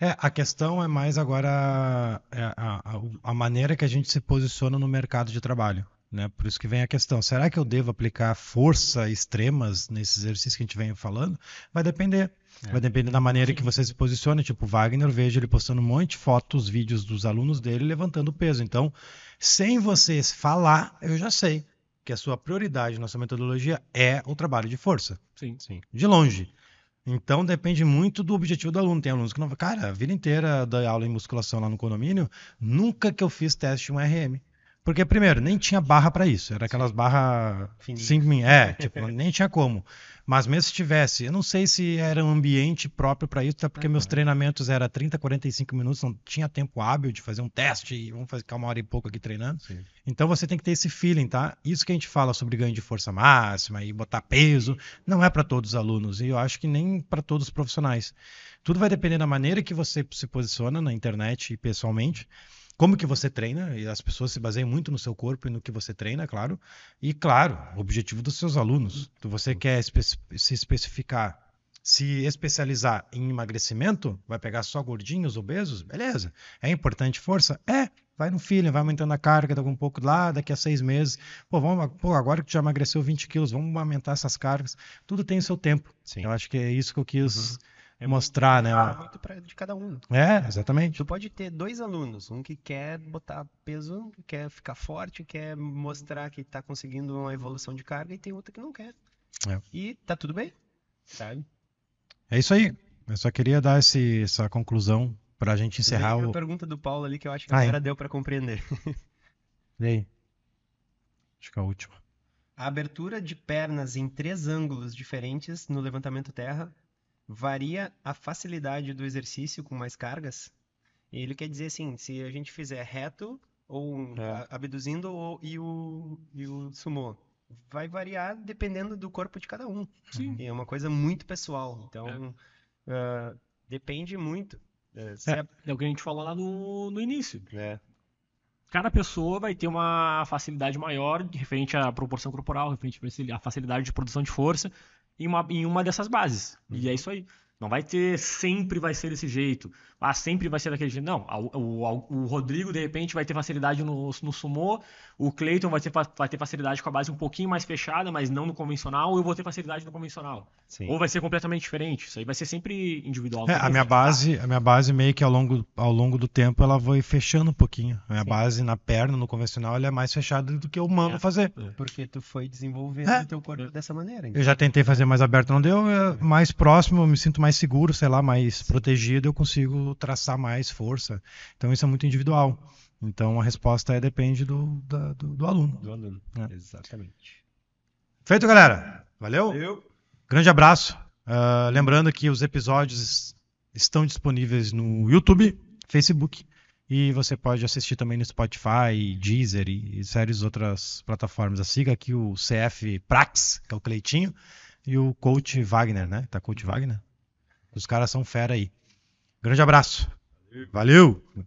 É, a questão é mais agora é, a, a, a maneira que a gente se posiciona no mercado de trabalho. Né? Por isso que vem a questão: será que eu devo aplicar força extremas nesses exercícios que a gente vem falando? Vai depender. Vai depender da maneira que você se posiciona. Tipo, Wagner, vejo ele postando um monte de fotos, vídeos dos alunos dele levantando peso. Então, sem você falar, eu já sei que a sua prioridade na sua metodologia é o trabalho de força Sim. de longe. Então depende muito do objetivo do aluno. Tem alunos que não. Cara, a vida inteira da aula em musculação lá no condomínio, nunca que eu fiz teste de um RM. Porque, primeiro, nem tinha barra para isso. Era aquelas barras. 5 min. É, *laughs* tipo, nem tinha como. Mas mesmo se tivesse, eu não sei se era um ambiente próprio para isso, até porque meus treinamentos eram 30, 45 minutos, não tinha tempo hábil de fazer um teste e vamos ficar uma hora e pouco aqui treinando. Sim. Então você tem que ter esse feeling, tá? Isso que a gente fala sobre ganho de força máxima e botar peso, não é para todos os alunos e eu acho que nem para todos os profissionais. Tudo vai depender da maneira que você se posiciona na internet e pessoalmente, como que você treina, e as pessoas se baseiam muito no seu corpo e no que você treina, claro. E claro, o objetivo dos seus alunos. Se você quer espe- se especificar, se especializar em emagrecimento, vai pegar só gordinhos, obesos, beleza. É importante força? É. Vai no feeling, vai aumentando a carga, daqui um pouco lá, daqui a seis meses. Pô, vamos, pô, agora que tu já emagreceu 20 quilos, vamos aumentar essas cargas. Tudo tem o seu tempo. Sim. Eu acho que é isso que eu quis É mostrar, né? É muito pra, de cada um. É, exatamente. Tu pode ter dois alunos, um que quer botar peso, quer ficar forte, quer mostrar que tá conseguindo uma evolução de carga, e tem outro que não quer. É. E tá tudo bem, sabe? É isso aí. Eu só queria dar esse, essa conclusão para a gente encerrar o. a pergunta do Paulo ali que eu acho que Ah, a é? deu pra compreender. E aí? Acho que é a última. A abertura de pernas em três ângulos diferentes no levantamento terra varia a facilidade do exercício com mais cargas? Ele quer dizer assim, se a gente fizer reto ou É. abduzindo ou, e, o, e o sumô, vai variar dependendo do corpo de cada um. Sim. E é uma coisa muito pessoal. Então, ah, depende muito. Se É. a- É o que a gente falou lá no, no início. é. Cada pessoa vai ter uma facilidade maior referente à proporção corporal, referente à facilidade de produção de força em uma, em uma dessas bases. E é isso aí. Não vai ter sempre vai ser desse jeito. Ah, sempre vai ser daquele jeito. Não. O, o- o Rodrigo, de repente, vai ter facilidade no, no sumô. O Cleiton vai ter, vai ter facilidade com a base um pouquinho mais fechada, mas não no convencional. Ou eu vou ter facilidade no convencional. Sim. Ou vai ser completamente diferente. Isso aí vai ser sempre individual. É, a minha base, a minha base meio que ao longo, ao longo do tempo ela foi fechando um pouquinho. A minha Sim. base na perna, no convencional, ela é mais fechada do que eu mando É. fazer. Porque tu foi desenvolvendo É. o teu corpo dessa maneira. Eu já tentei fazer mais aberto, não deu. é mais próximo, eu me sinto mais seguro, sei lá, mais protegido, eu consigo traçar mais força. Então isso é muito individual. Então a resposta é depende do, da- do, do aluno. Do aluno. É. Exatamente. Feito, galera. Valeu? Eu. Grande abraço. Ah, lembrando que os episódios estão disponíveis no YouTube, Facebook e você pode assistir também no Spotify, Deezer e, e séries outras plataformas. Siga aqui o CF Prax, que é o Cleitinho, e o Coach Wagner, né? Tá Coach Wagner? Os caras são fera aí. Grande abraço. Valeu!